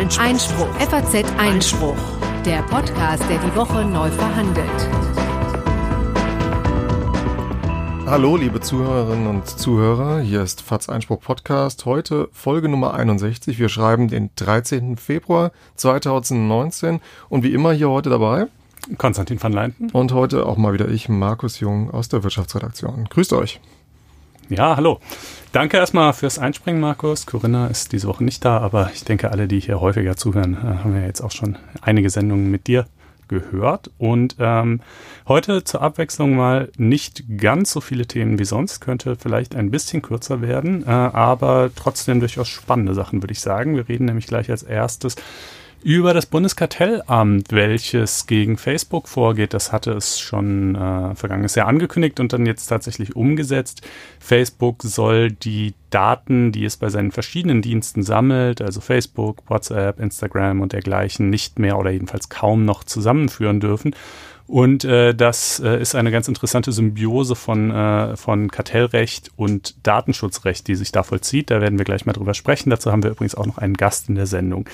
Einspruch. Einspruch. FAZ Einspruch. Der Podcast, der die Woche neu verhandelt. Hallo, liebe Zuhörerinnen und Zuhörer. Hier ist FAZ Einspruch Podcast. Heute Folge Nummer 61. Wir schreiben den 13. Februar 2019. Und wie immer hier heute dabei Konstantin van Leinten. Und heute auch mal wieder ich, Markus Jung aus der Wirtschaftsredaktion. Grüßt euch. Ja, hallo. Danke erstmal fürs Einspringen, Markus. Corinna ist diese Woche nicht da, aber ich denke, alle, die hier häufiger zuhören, äh, haben ja jetzt auch schon einige Sendungen mit dir gehört. Und ähm, heute zur Abwechslung mal nicht ganz so viele Themen wie sonst, könnte vielleicht ein bisschen kürzer werden, äh, aber trotzdem durchaus spannende Sachen, würde ich sagen. Wir reden nämlich gleich als erstes über das Bundeskartellamt, welches gegen Facebook vorgeht. Das hatte es schon äh, vergangenes Jahr angekündigt und dann jetzt tatsächlich umgesetzt. Facebook soll die Daten, die es bei seinen verschiedenen Diensten sammelt, also Facebook, WhatsApp, Instagram und dergleichen, nicht mehr oder jedenfalls kaum noch zusammenführen dürfen. Und äh, das äh, ist eine ganz interessante Symbiose von, äh, von Kartellrecht und Datenschutzrecht, die sich da vollzieht. Da werden wir gleich mal drüber sprechen. Dazu haben wir übrigens auch noch einen Gast in der Sendung.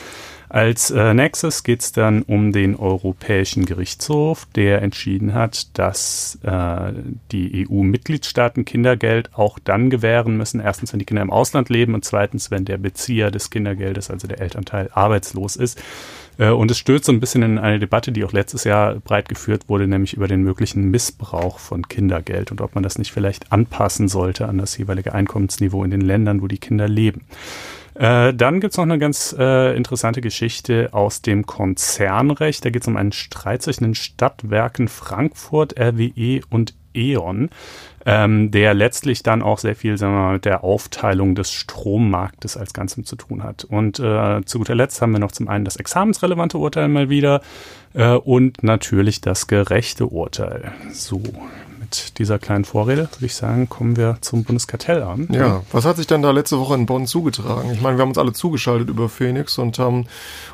Als äh, nächstes geht es dann um den Europäischen Gerichtshof, der entschieden hat, dass äh, die EU-Mitgliedstaaten Kindergeld auch dann gewähren müssen. Erstens, wenn die Kinder im Ausland leben und zweitens, wenn der Bezieher des Kindergeldes, also der Elternteil, arbeitslos ist. Äh, und es stößt so ein bisschen in eine Debatte, die auch letztes Jahr breit geführt wurde, nämlich über den möglichen Missbrauch von Kindergeld und ob man das nicht vielleicht anpassen sollte an das jeweilige Einkommensniveau in den Ländern, wo die Kinder leben. Äh, dann gibt's noch eine ganz äh, interessante Geschichte aus dem Konzernrecht. Da geht es um einen Streit zwischen den Stadtwerken Frankfurt, RWE und E.ON, ähm, der letztlich dann auch sehr viel sagen wir mal, mit der Aufteilung des Strommarktes als Ganzem zu tun hat. Und äh, zu guter Letzt haben wir noch zum einen das examensrelevante Urteil mal wieder äh, und natürlich das gerechte Urteil. So, mit dieser kleinen Vorrede würde ich sagen, kommen wir zum Bundeskartellamt. Ja, was hat sich denn da letzte Woche in Bonn zugetragen? Ich meine, wir haben uns alle zugeschaltet über Phoenix und haben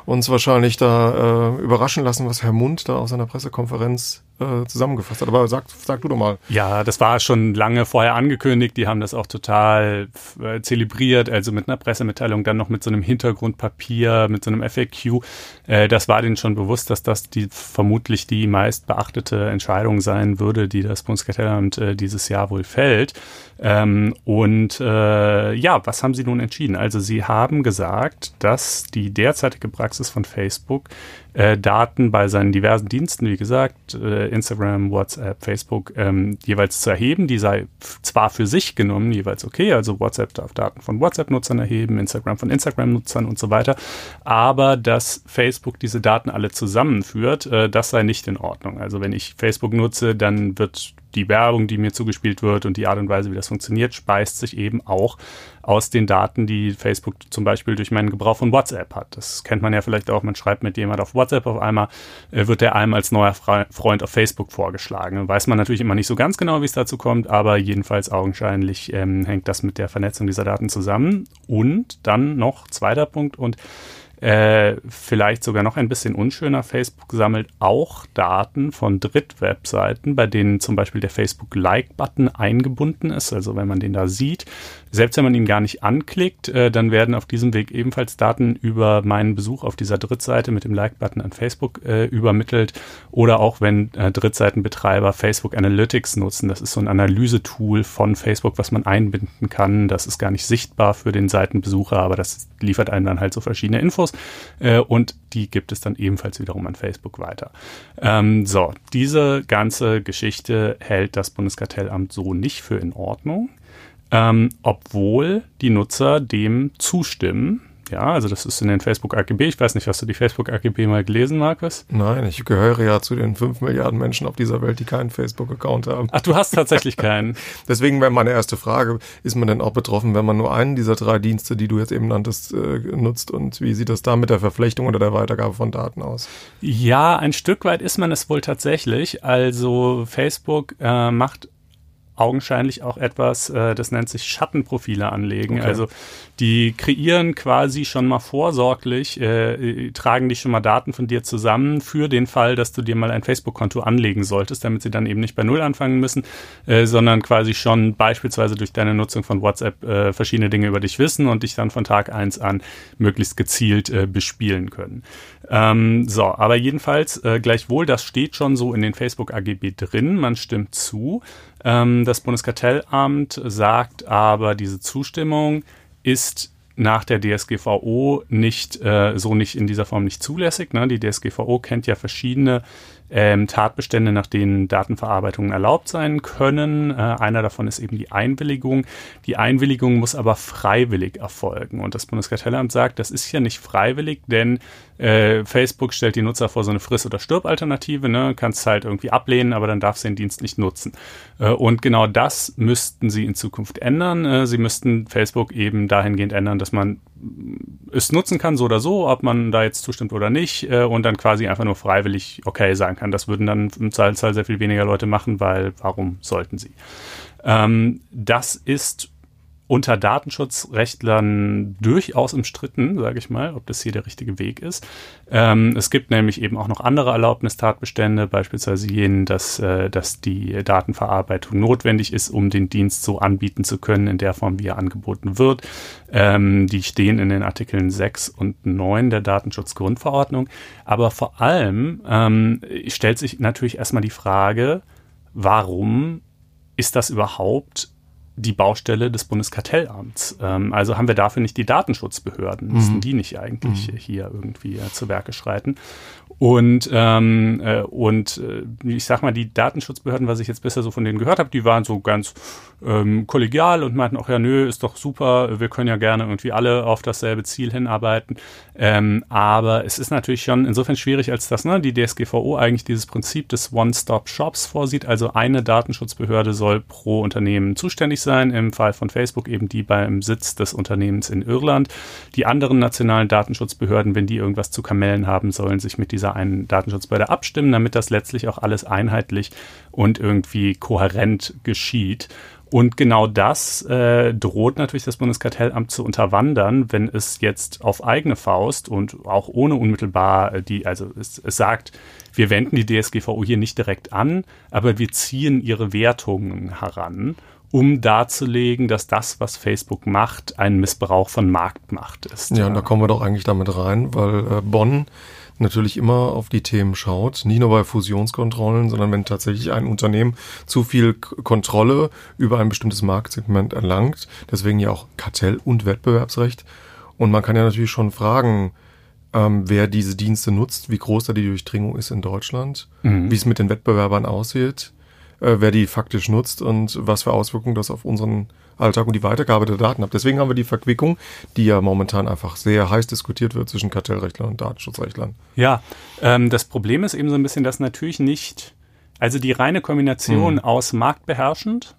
uns wahrscheinlich da äh, überraschen lassen, was Herr Mund da auf seiner Pressekonferenz äh, zusammengefasst hat. Aber sag, sag du doch mal. Ja, das war schon lange vorher angekündigt. Die haben das auch total äh, zelebriert, also mit einer Pressemitteilung, dann noch mit so einem Hintergrundpapier, mit so einem FAQ. Äh, das war denen schon bewusst, dass das die vermutlich die meist beachtete Entscheidung sein würde, die das Bundeskartellamt äh, dieses Jahr wohl fällt. Ähm, und äh, ja, was haben sie nun entschieden? Also sie haben gesagt, dass die derzeitige Praxis von Facebook äh, Daten bei seinen diversen Diensten, wie gesagt, äh, Instagram, WhatsApp, Facebook, ähm, jeweils zu erheben. Die sei zwar für sich genommen jeweils okay, also WhatsApp darf Daten von WhatsApp-Nutzern erheben, Instagram von Instagram-Nutzern und so weiter, aber dass Facebook diese Daten alle zusammenführt, äh, das sei nicht in Ordnung. Also wenn ich Facebook nutze, dann wird die Werbung, die mir zugespielt wird und die Art und Weise, wie das funktioniert, speist sich eben auch aus den Daten, die Facebook zum Beispiel durch meinen Gebrauch von WhatsApp hat. Das kennt man ja vielleicht auch. Man schreibt mit jemand auf WhatsApp auf einmal, äh, wird der einem als neuer Freund auf Facebook vorgeschlagen. Weiß man natürlich immer nicht so ganz genau, wie es dazu kommt, aber jedenfalls augenscheinlich ähm, hängt das mit der Vernetzung dieser Daten zusammen. Und dann noch zweiter Punkt und äh, vielleicht sogar noch ein bisschen unschöner, Facebook sammelt auch Daten von Drittwebseiten, bei denen zum Beispiel der Facebook-Like-Button eingebunden ist. Also wenn man den da sieht, selbst wenn man ihn gar nicht anklickt, äh, dann werden auf diesem Weg ebenfalls Daten über meinen Besuch auf dieser Drittseite mit dem Like-Button an Facebook äh, übermittelt. Oder auch wenn äh, Drittseitenbetreiber Facebook Analytics nutzen. Das ist so ein Analysetool von Facebook, was man einbinden kann. Das ist gar nicht sichtbar für den Seitenbesucher, aber das liefert einem dann halt so verschiedene Infos äh, und die gibt es dann ebenfalls wiederum an Facebook weiter. Ähm, so, diese ganze Geschichte hält das Bundeskartellamt so nicht für in Ordnung, ähm, obwohl die Nutzer dem zustimmen. Ja, also das ist in den Facebook AGB. Ich weiß nicht, hast du die Facebook AGB mal gelesen, Markus? Nein, ich gehöre ja zu den fünf Milliarden Menschen auf dieser Welt, die keinen Facebook-Account haben. Ach, du hast tatsächlich keinen. Deswegen wäre meine erste Frage, ist man denn auch betroffen, wenn man nur einen dieser drei Dienste, die du jetzt eben nanntest, äh, nutzt? Und wie sieht das da mit der Verflechtung oder der Weitergabe von Daten aus? Ja, ein Stück weit ist man es wohl tatsächlich. Also Facebook äh, macht augenscheinlich auch etwas, äh, das nennt sich Schattenprofile anlegen. Okay. Also die kreieren quasi schon mal vorsorglich, äh, tragen die schon mal Daten von dir zusammen für den Fall, dass du dir mal ein Facebook-Konto anlegen solltest, damit sie dann eben nicht bei Null anfangen müssen, äh, sondern quasi schon beispielsweise durch deine Nutzung von WhatsApp äh, verschiedene Dinge über dich wissen und dich dann von Tag eins an möglichst gezielt äh, bespielen können. Ähm, so, aber jedenfalls äh, gleichwohl, das steht schon so in den Facebook AGB drin, man stimmt zu. Ähm, das Bundeskartellamt sagt aber, diese Zustimmung ist nach der DSGVO nicht äh, so nicht in dieser Form nicht zulässig. Ne? Die DSGVO kennt ja verschiedene ähm, Tatbestände, nach denen Datenverarbeitungen erlaubt sein können. Äh, einer davon ist eben die Einwilligung. Die Einwilligung muss aber freiwillig erfolgen. Und das Bundeskartellamt sagt, das ist ja nicht freiwillig, denn äh, Facebook stellt die Nutzer vor so eine Friss- oder Stirb-Alternative. Ne? Kannst halt irgendwie ablehnen, aber dann darfst du den Dienst nicht nutzen. Äh, und genau das müssten sie in Zukunft ändern. Äh, sie müssten Facebook eben dahingehend ändern, dass man es nutzen kann, so oder so, ob man da jetzt zustimmt oder nicht, äh, und dann quasi einfach nur freiwillig okay sagen kann. Das würden dann im Zweifelsfall sehr viel weniger Leute machen, weil warum sollten sie? Ähm, das ist unter Datenschutzrechtlern durchaus umstritten, sage ich mal, ob das hier der richtige Weg ist. Ähm, es gibt nämlich eben auch noch andere Erlaubnistatbestände, beispielsweise jenen, dass, äh, dass die Datenverarbeitung notwendig ist, um den Dienst so anbieten zu können, in der Form, wie er angeboten wird. Ähm, die stehen in den Artikeln 6 und 9 der Datenschutzgrundverordnung. Aber vor allem ähm, stellt sich natürlich erstmal die Frage, warum ist das überhaupt die Baustelle des Bundeskartellamts. Ähm, also haben wir dafür nicht die Datenschutzbehörden, müssten mhm. die nicht eigentlich mhm. hier irgendwie äh, zu Werke schreiten. Und, ähm, äh, und äh, ich sag mal, die Datenschutzbehörden, was ich jetzt bisher so von denen gehört habe, die waren so ganz ähm, kollegial und meinten auch, ja, nö, ist doch super, wir können ja gerne irgendwie alle auf dasselbe Ziel hinarbeiten. Ähm, aber es ist natürlich schon insofern schwierig, als dass ne, die DSGVO eigentlich dieses Prinzip des One-Stop-Shops vorsieht. Also eine Datenschutzbehörde soll pro Unternehmen zuständig sein, im Fall von Facebook eben die beim Sitz des Unternehmens in Irland. Die anderen nationalen Datenschutzbehörden, wenn die irgendwas zu kamellen haben, sollen sich mit dieser einen Datenschutzbehörde abstimmen, damit das letztlich auch alles einheitlich und irgendwie kohärent geschieht. Und genau das äh, droht natürlich das Bundeskartellamt zu unterwandern, wenn es jetzt auf eigene Faust und auch ohne unmittelbar äh, die, also es, es sagt, wir wenden die DSGVO hier nicht direkt an, aber wir ziehen ihre Wertungen heran um darzulegen, dass das, was Facebook macht, ein Missbrauch von Marktmacht ist. Ja, und da kommen wir doch eigentlich damit rein, weil äh, Bonn natürlich immer auf die Themen schaut, nicht nur bei Fusionskontrollen, sondern wenn tatsächlich ein Unternehmen zu viel Kontrolle über ein bestimmtes Marktsegment erlangt, deswegen ja auch Kartell- und Wettbewerbsrecht. Und man kann ja natürlich schon fragen, ähm, wer diese Dienste nutzt, wie groß da die Durchdringung ist in Deutschland, mhm. wie es mit den Wettbewerbern aussieht, äh, wer die faktisch nutzt und was für Auswirkungen das auf unseren Alltag und die Weitergabe der Daten hat. Deswegen haben wir die Verquickung, die ja momentan einfach sehr heiß diskutiert wird zwischen Kartellrechtlern und Datenschutzrechtlern. Ja, ähm, das Problem ist eben so ein bisschen, dass natürlich nicht, also die reine Kombination mhm. aus marktbeherrschend,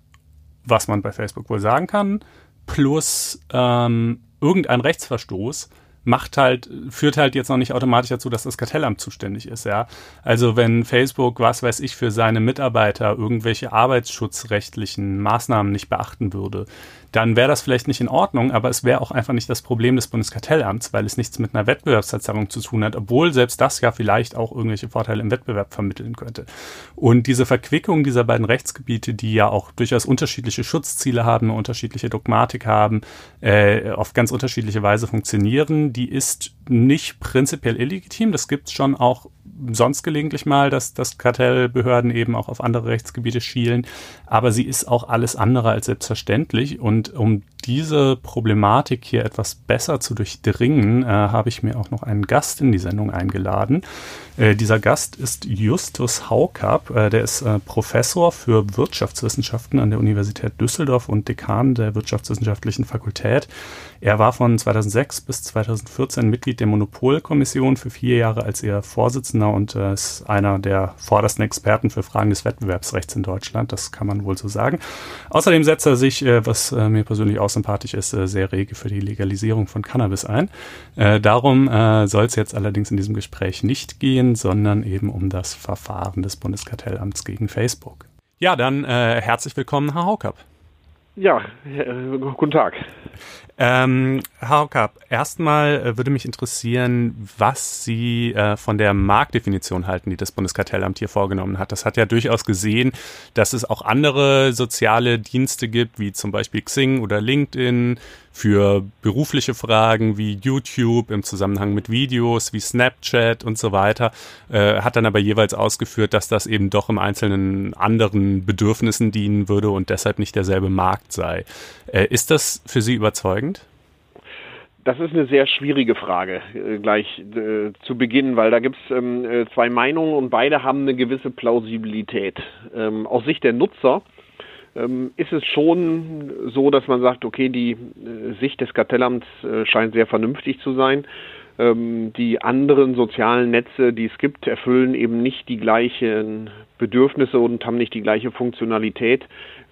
was man bei Facebook wohl sagen kann, plus ähm, irgendein Rechtsverstoß, macht halt, führt halt jetzt noch nicht automatisch dazu, dass das Kartellamt zuständig ist, ja. Also wenn Facebook, was weiß ich, für seine Mitarbeiter irgendwelche arbeitsschutzrechtlichen Maßnahmen nicht beachten würde, dann wäre das vielleicht nicht in Ordnung, aber es wäre auch einfach nicht das Problem des Bundeskartellamts, weil es nichts mit einer Wettbewerbsverzerrung zu tun hat, obwohl selbst das ja vielleicht auch irgendwelche Vorteile im Wettbewerb vermitteln könnte. Und diese Verquickung dieser beiden Rechtsgebiete, die ja auch durchaus unterschiedliche Schutzziele haben, unterschiedliche Dogmatik haben, äh, auf ganz unterschiedliche Weise funktionieren, die ist nicht prinzipiell illegitim. Das gibt es schon auch sonst gelegentlich mal, dass, dass Kartellbehörden eben auch auf andere Rechtsgebiete schielen. Aber sie ist auch alles andere als selbstverständlich. Und um diese Problematik hier etwas besser zu durchdringen, äh, habe ich mir auch noch einen Gast in die Sendung eingeladen. Äh, dieser Gast ist Justus Haukapp. Äh, der ist äh, Professor für Wirtschaftswissenschaften an der Universität Düsseldorf und Dekan der Wirtschaftswissenschaftlichen Fakultät. Er war von 2006 bis 2014 Mitglied der Monopolkommission für vier Jahre als ihr Vorsitzender und äh, ist einer der vordersten Experten für Fragen des Wettbewerbsrechts in Deutschland. Das kann man wohl so sagen. Außerdem setzt er sich, äh, was mir persönlich auch sympathisch ist, sehr rege für die Legalisierung von Cannabis ein. darum soll es jetzt allerdings in diesem Gespräch nicht gehen sondern eben um das Verfahren des Bundeskartellamts gegen Facebook. Ja, dann äh, herzlich willkommen, Herr Haukapp. Ja, äh, guten Tag. Ähm, Herr Haukapp, erstmal äh, würde mich interessieren, was Sie äh, von der Marktdefinition halten, die das Bundeskartellamt hier vorgenommen hat. Das hat ja durchaus gesehen, dass es auch andere soziale Dienste gibt, wie zum Beispiel Xing oder LinkedIn, für berufliche Fragen wie YouTube im Zusammenhang mit Videos, wie Snapchat und so weiter, äh, hat dann aber jeweils ausgeführt, dass das eben doch im Einzelnen anderen Bedürfnissen dienen würde und deshalb nicht derselbe Markt sei. Äh, ist das für Sie überzeugend? Das ist eine sehr schwierige Frage äh, gleich äh, zu Beginn, weil da gibt es ähm, äh, zwei Meinungen und beide haben eine gewisse Plausibilität. Ähm, aus Sicht der Nutzer ist es schon so, dass man sagt, okay, die äh, Sicht des Kartellamts äh, scheint sehr vernünftig zu sein. Ähm, die anderen sozialen Netze, die es gibt, erfüllen eben nicht die gleichen Bedürfnisse und haben nicht die gleiche Funktionalität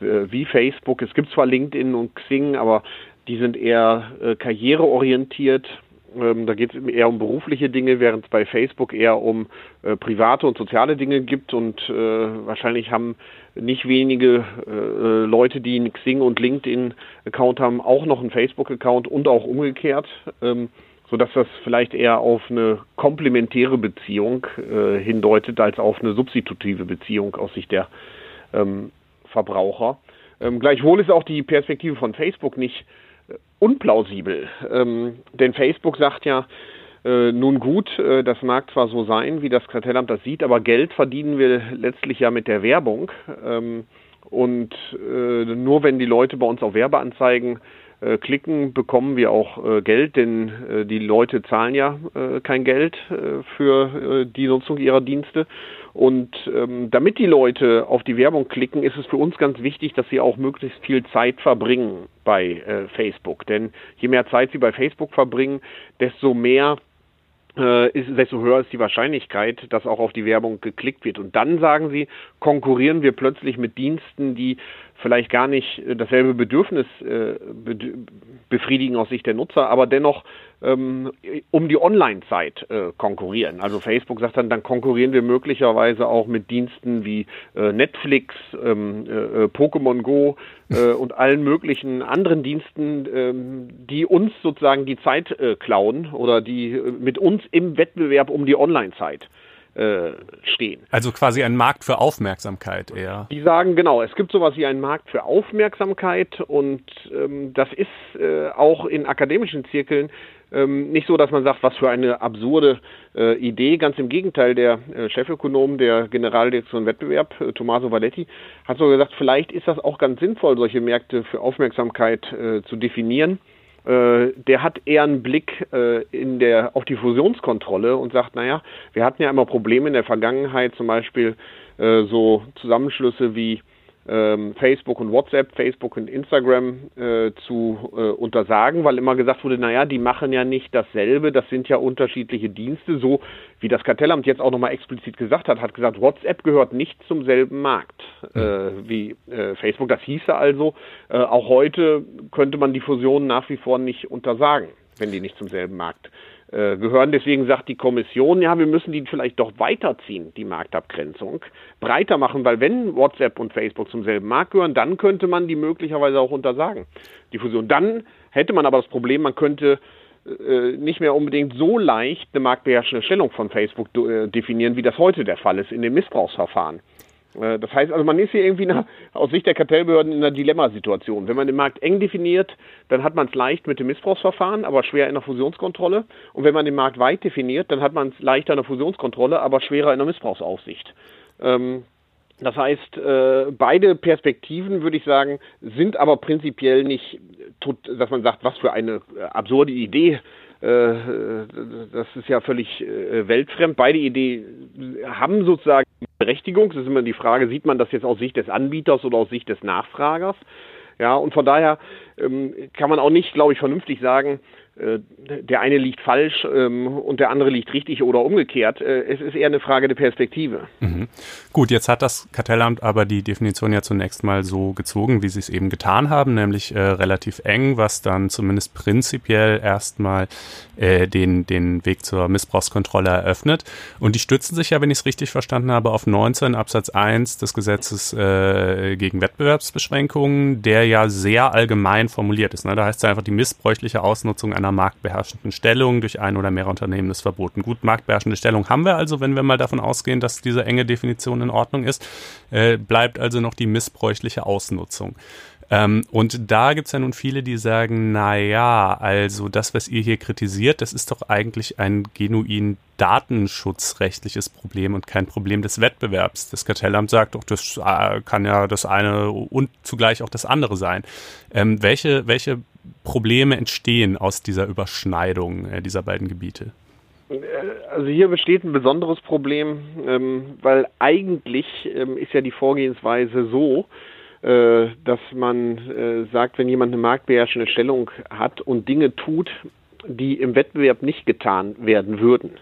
äh, wie Facebook. Es gibt zwar LinkedIn und Xing, aber die sind eher karriereorientiert. Ähm, da geht es eher um berufliche Dinge, während es bei Facebook eher um äh, private und soziale Dinge gibt. Und äh, wahrscheinlich haben nicht wenige äh, Leute, die einen Xing und LinkedIn-Account haben, auch noch einen Facebook-Account und auch umgekehrt. Ähm, sodass das vielleicht eher auf eine komplementäre Beziehung äh, hindeutet als auf eine substitutive Beziehung aus Sicht der ähm, Verbraucher. Ähm, gleichwohl ist auch die Perspektive von Facebook nicht äh, unplausibel, ähm, denn Facebook sagt ja, äh, nun gut, äh, das mag zwar so sein, wie das Kartellamt das sieht, aber Geld verdienen wir letztlich ja mit der Werbung. Ähm, und äh, nur wenn die Leute bei uns auf Werbeanzeigen klicken, bekommen wir auch äh, Geld, denn äh, die Leute zahlen ja äh, kein Geld äh, für äh, die Nutzung ihrer Dienste. Und ähm, damit die Leute auf die Werbung klicken, ist es für uns ganz wichtig, dass sie auch möglichst viel Zeit verbringen bei äh, Facebook. Denn je mehr Zeit sie bei Facebook verbringen, desto mehr äh, ist, desto höher ist die Wahrscheinlichkeit, dass auch auf die Werbung geklickt wird. Und dann sagen sie, konkurrieren wir plötzlich mit Diensten, die vielleicht gar nicht äh, dasselbe Bedürfnis äh, befriedigen aus Sicht der Nutzer, aber dennoch ähm, um die Online-Zeit äh, konkurrieren. Also Facebook sagt dann, dann konkurrieren wir möglicherweise auch mit Diensten wie äh, Netflix, ähm, äh, Pokémon Go und allen möglichen anderen Diensten, ähm, die uns sozusagen die Zeit klauen oder die mit uns im Wettbewerb um die Online-Zeit äh, stehen. Also quasi ein Markt für Aufmerksamkeit eher. Die sagen genau, es gibt sowas wie einen Markt für Aufmerksamkeit und ähm, das ist äh, auch in akademischen Zirkeln ähm, nicht so, dass man sagt, was für eine absurde äh, Idee. Ganz im Gegenteil, der äh, Chefökonom der Generaldirektion Wettbewerb, äh, Tommaso Valetti, hat so gesagt, vielleicht ist das auch ganz sinnvoll, solche Märkte für Aufmerksamkeit äh, zu definieren äh, der hat eher einen Blick äh, in der, auf die Fusionskontrolle und sagt, naja, wir hatten ja immer Probleme in der Vergangenheit, zum Beispiel äh, so Zusammenschlüsse wie Facebook und WhatsApp, Facebook und Instagram äh, zu äh, untersagen, weil immer gesagt wurde, naja, die machen ja nicht dasselbe, das sind ja unterschiedliche Dienste, so wie das Kartellamt jetzt auch nochmal explizit gesagt hat, hat gesagt, WhatsApp gehört nicht zum selben Markt äh, wie äh, Facebook. Das hieße also, äh, auch heute könnte man die Fusion nach wie vor nicht untersagen, wenn die nicht zum selben Markt gehören. Deswegen sagt die Kommission, ja, wir müssen die vielleicht doch weiterziehen, die Marktabgrenzung, breiter machen, weil wenn WhatsApp und Facebook zum selben Markt gehören, dann könnte man die möglicherweise auch untersagen, die Fusion. Dann hätte man aber das Problem, man könnte äh, nicht mehr unbedingt so leicht eine marktbeherrschende Stellung von Facebook äh, definieren, wie das heute der Fall ist in den Missbrauchsverfahren. Äh, das heißt also, man ist hier irgendwie nach, aus Sicht der Kartellbehörden in einer Dilemmasituation. Wenn man den Markt eng definiert, dann hat man es leicht mit dem Missbrauchsverfahren, aber schwer in der Fusionskontrolle. Und wenn man den Markt weit definiert, dann hat man es leichter in der Fusionskontrolle, aber schwerer in der Missbrauchsaufsicht. Ähm, das heißt, äh, beide Perspektiven, würde ich sagen, sind aber prinzipiell nicht, dass man sagt, was für eine äh, absurde Idee das ist ja völlig äh, weltfremd. Beide Ideen haben sozusagen Berechtigung. Es ist immer die Frage, sieht man das jetzt aus Sicht des Anbieters oder aus Sicht des Nachfragers? Ja, und von daher ähm, kann man auch nicht, glaube ich, vernünftig sagen, äh, der eine liegt falsch ähm, und der andere liegt richtig oder umgekehrt. Äh, es ist eher eine Frage der Perspektive. Mhm. Gut, jetzt hat das Kartellamt aber die Definition ja zunächst mal so gezogen, wie sie es eben getan haben, nämlich äh, relativ eng, was dann zumindest prinzipiell erstmal äh, den, den Weg zur Missbrauchskontrolle eröffnet. Und die stützen sich ja, wenn ich es richtig verstanden habe, auf 19 Absatz 1 des Gesetzes äh, gegen Wettbewerbsbeschränkungen, der ja sehr allgemein formuliert ist. Ne? Da heißt es einfach, die missbräuchliche Ausnutzung einer marktbeherrschenden Stellung durch ein oder mehrere Unternehmen ist verboten. Gut, marktbeherrschende Stellung haben wir also, wenn wir mal davon ausgehen, dass diese enge Definition in Ordnung ist, äh, bleibt also noch die missbräuchliche Ausnutzung. Ähm, und da gibt's ja nun viele, die sagen, na ja, also das, was ihr hier kritisiert, das ist doch eigentlich ein genuin datenschutzrechtliches Problem und kein Problem des Wettbewerbs. Das Kartellamt sagt doch, das äh, kann ja das eine und zugleich auch das andere sein. Ähm, welche, welche Probleme entstehen aus dieser Überschneidung äh, dieser beiden Gebiete? Also hier besteht ein besonderes Problem, ähm, weil eigentlich ähm, ist ja die Vorgehensweise so, dass man äh, sagt, wenn jemand eine marktbeherrschende Stellung hat und Dinge tut, die im Wettbewerb nicht getan werden würden,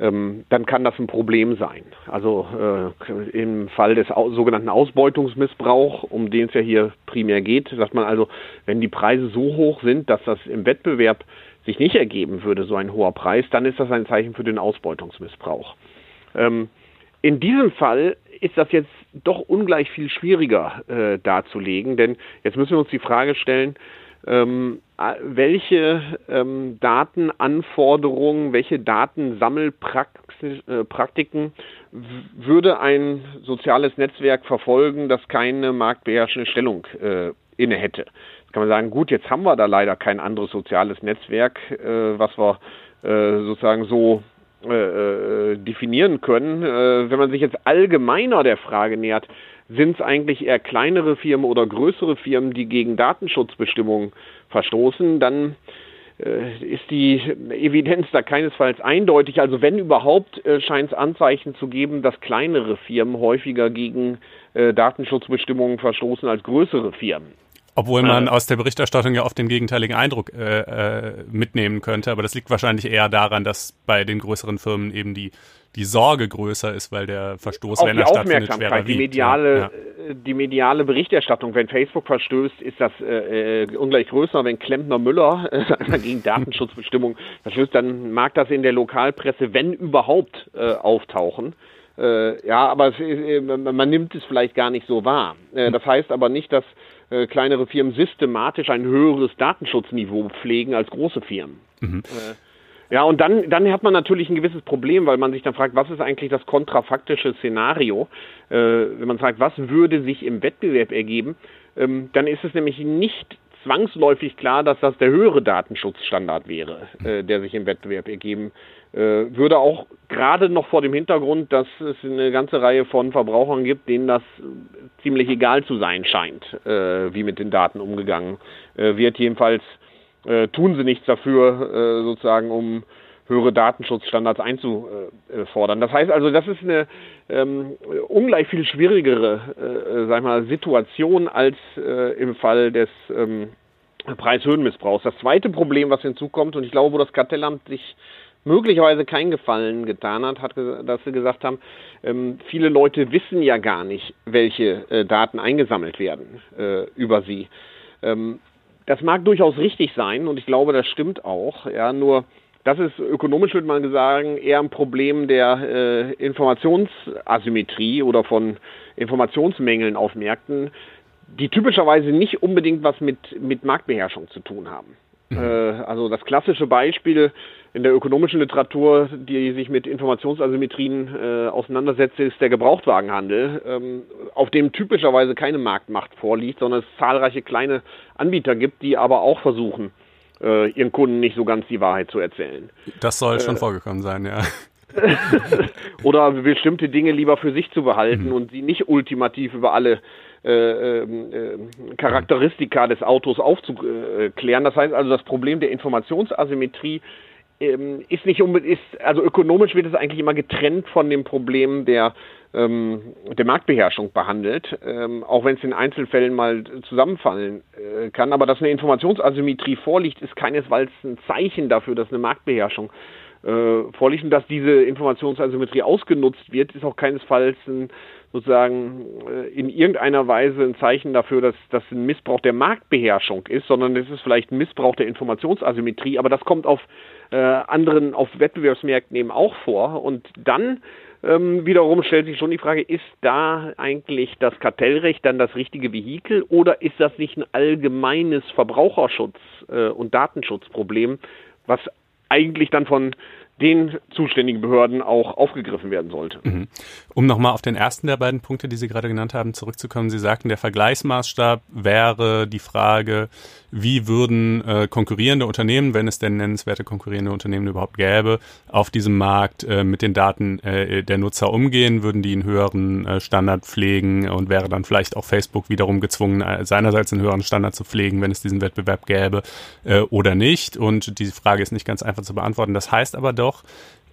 ähm, dann kann das ein Problem sein. Also äh, im Fall des sogenannten Ausbeutungsmissbrauch, um den es ja hier primär geht, sagt man also, wenn die Preise so hoch sind, dass das im Wettbewerb sich nicht ergeben würde, so ein hoher Preis, dann ist das ein Zeichen für den Ausbeutungsmissbrauch. Ähm, in diesem Fall ist das jetzt doch ungleich viel schwieriger äh, darzulegen, denn jetzt müssen wir uns die Frage stellen, ähm, welche ähm, Datenanforderungen, welche Datensammelpraktiken äh, würde ein soziales Netzwerk verfolgen, das keine marktbeherrschende Stellung äh, inne hätte. Jetzt kann man sagen, gut, jetzt haben wir da leider kein anderes soziales Netzwerk, äh, was wir äh, sozusagen so äh, äh, definieren können. Äh, wenn man sich jetzt allgemeiner der Frage nähert, sind es eigentlich eher kleinere Firmen oder größere Firmen, die gegen Datenschutzbestimmungen verstoßen, dann äh, ist die Evidenz da keinesfalls eindeutig. Also wenn überhaupt, äh, scheint es Anzeichen zu geben, dass kleinere Firmen häufiger gegen Datenschutzbestimmungen verstoßen als größere Firmen. Obwohl man äh, aus der Berichterstattung ja oft den gegenteiligen Eindruck äh, äh, mitnehmen könnte. Aber das liegt wahrscheinlich eher daran, dass bei den größeren Firmen eben die, die Sorge größer ist, weil der Verstoß, wenn er stattfindet, schwerer die mediale, ja. Äh, die mediale Berichterstattung, wenn Facebook verstößt, ist das äh, äh ungleich größer. Wenn Klempner Müller gegen Datenschutzbestimmungen verstößt, dann mag das in der Lokalpresse, wenn überhaupt, auftauchen. Ja, aber man nimmt es vielleicht gar nicht so wahr. das heißt aber nicht, dass äh, kleinere Firmen systematisch ein höheres Datenschutzniveau pflegen als große Firmen. Mhm. Äh, ja, und dann, dann hat man natürlich ein gewisses Problem, weil man sich dann fragt, was ist eigentlich das kontrafaktische Szenario? Äh, wenn man fragt, was würde sich im Wettbewerb ergeben, ähm, dann ist es nämlich nicht zwangsläufig klar, dass das der höhere Datenschutzstandard wäre, äh, der sich im Wettbewerb ergeben äh, würde auch gerade noch vor dem Hintergrund, dass es eine ganze Reihe von Verbrauchern gibt, denen das ziemlich egal zu sein scheint, äh, wie mit den Daten umgegangen äh, wird. Jedenfalls äh, tun sie nichts dafür, äh, sozusagen, um höhere Datenschutzstandards einzufordern. Das heißt also, das ist eine ähm, ungleich viel schwierigere äh, sag mal, Situation als äh, im Fall des ähm, Preishöhenmissbrauchs. Das zweite Problem, was hinzukommt, und ich glaube, wo das Kartellamt sich möglicherweise keinen Gefallen getan hat, hat, dass sie gesagt haben, ähm, viele Leute wissen ja gar nicht, welche äh, Daten eingesammelt werden äh, über sie. Ähm, das mag durchaus richtig sein und ich glaube, das stimmt auch. Ja, nur das ist ökonomisch, würde man sagen, eher ein Problem der äh, Informationsasymmetrie oder von Informationsmängeln auf Märkten, die typischerweise nicht unbedingt was mit, mit Marktbeherrschung zu tun haben. Mhm. Äh, also das klassische Beispiel in der ökonomischen Literatur, die sich mit Informationsasymmetrien äh, auseinandersetzt, ist der Gebrauchtwagenhandel, ähm, auf dem typischerweise keine Marktmacht vorliegt, sondern es zahlreiche kleine Anbieter gibt, die aber auch versuchen, äh, ihren Kunden nicht so ganz die Wahrheit zu erzählen. Das soll schon äh, vorgekommen sein, ja. oder bestimmte Dinge lieber für sich zu behalten mhm. und sie nicht ultimativ über alle äh, ähm, äh, Charakteristika des Autos aufzuklären. Das heißt also, das Problem der Informationsasymmetrie ähm, ist nicht unbedingt, ist, also ökonomisch wird es eigentlich immer getrennt von dem Problem der ähm, der Marktbeherrschung behandelt, ähm, auch wenn es in Einzelfällen mal zusammenfallen äh, kann. Aber dass eine Informationsasymmetrie vorliegt, ist keinesfalls ein Zeichen dafür, dass eine Marktbeherrschung äh, vorliegt. Und dass diese Informationsasymmetrie ausgenutzt wird, ist auch keinesfalls ein, sozusagen äh, in irgendeiner Weise ein Zeichen dafür, dass das ein Missbrauch der Marktbeherrschung ist, sondern es ist vielleicht ein Missbrauch der Informationsasymmetrie. Aber das kommt auf äh, anderen, auf Wettbewerbsmärkten eben auch vor. Und dann ähm, wiederum stellt sich schon die Frage, ist da eigentlich das Kartellrecht dann das richtige Vehikel oder ist das nicht ein allgemeines Verbraucherschutz- äh, und Datenschutzproblem, was eigentlich dann von den zuständigen Behörden auch aufgegriffen werden sollte. Mhm. Um nochmal auf den ersten der beiden Punkte, die Sie gerade genannt haben, zurückzukommen. Sie sagten, der Vergleichsmaßstab wäre die Frage, wie würden äh, konkurrierende Unternehmen, wenn es denn nennenswerte konkurrierende Unternehmen überhaupt gäbe, auf diesem Markt äh, mit den Daten äh, der Nutzer umgehen? Würden die einen höheren äh, Standard pflegen und wäre dann vielleicht auch Facebook wiederum gezwungen, äh, seinerseits einen höheren Standard zu pflegen, wenn es diesen Wettbewerb gäbe äh, oder nicht? Und diese Frage ist nicht ganz einfach zu beantworten. Das heißt aber doch,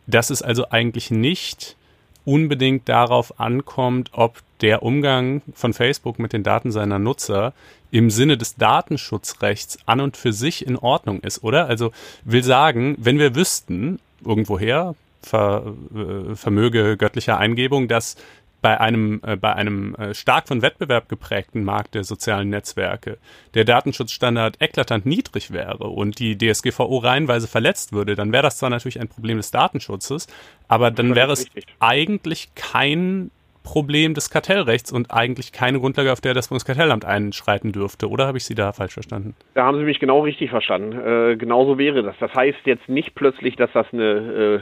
dass es also eigentlich nicht unbedingt darauf ankommt, ob der Umgang von Facebook mit den Daten seiner Nutzer im Sinne des Datenschutzrechts an und für sich in Ordnung ist, oder? Also will sagen, wenn wir wüssten, irgendwoher, ver, äh, vermöge göttlicher Eingebung, dass bei einem, äh, bei einem äh, stark von Wettbewerb geprägten Markt der sozialen Netzwerke der Datenschutzstandard eklatant niedrig wäre und die DSGVO reihenweise verletzt würde, dann wäre das zwar natürlich ein Problem des Datenschutzes, aber dann wäre es eigentlich kein Problem des Kartellrechts und eigentlich keine Grundlage, auf der das Bundeskartellamt einschreiten dürfte. Oder habe ich Sie da falsch verstanden? Da haben Sie mich genau richtig verstanden. Äh, genauso wäre das. Das heißt jetzt nicht plötzlich, dass das eine äh,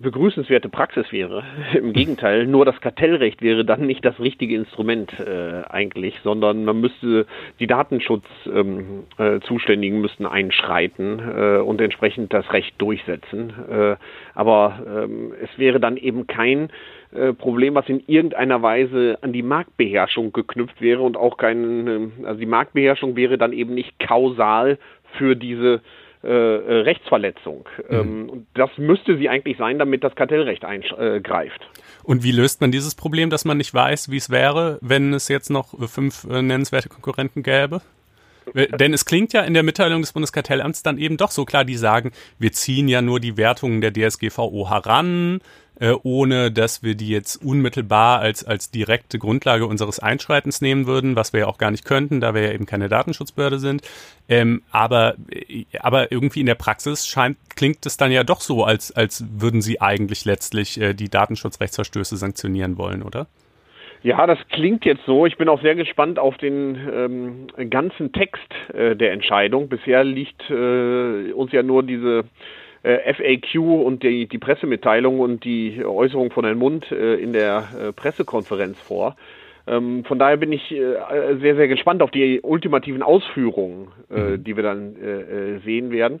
begrüßenswerte Praxis wäre. Im Gegenteil, nur das Kartellrecht wäre dann nicht das richtige Instrument äh, eigentlich, sondern man müsste die Datenschutzzuständigen ähm, äh, müssten einschreiten äh, und entsprechend das Recht durchsetzen. Äh, aber ähm, es wäre dann eben kein äh, Problem, was in irgendeiner Weise an die Marktbeherrschung geknüpft wäre und auch kein, äh, also die Marktbeherrschung wäre dann eben nicht kausal für diese äh, äh, Rechtsverletzung. Mhm. Ähm, und das müsste sie eigentlich sein, damit das Kartellrecht eingreift. Und wie löst man dieses Problem, dass man nicht weiß, wie es wäre, wenn es jetzt noch fünf äh, nennenswerte Konkurrenten gäbe? Denn es klingt ja in der Mitteilung des Bundeskartellamts dann eben doch so klar, die sagen, wir ziehen ja nur die Wertungen der DSGVO heran, äh, ohne dass wir die jetzt unmittelbar als, als direkte Grundlage unseres Einschreitens nehmen würden, was wir ja auch gar nicht könnten, da wir ja eben keine Datenschutzbehörde sind. Ähm, aber, äh, aber irgendwie in der Praxis scheint, klingt es dann ja doch so, als, als würden sie eigentlich letztlich äh, die Datenschutzrechtsverstöße sanktionieren wollen, oder? Ja, das klingt jetzt so. Ich bin auch sehr gespannt auf den ähm, ganzen Text äh, der Entscheidung. Bisher liegt äh, uns ja nur diese FAQ und die, die Pressemitteilung und die Äußerung von Herrn Mund äh, in der äh, Pressekonferenz vor. Ähm, von daher bin ich äh, sehr, sehr gespannt auf die ultimativen Ausführungen, äh, mhm. die wir dann äh, sehen werden.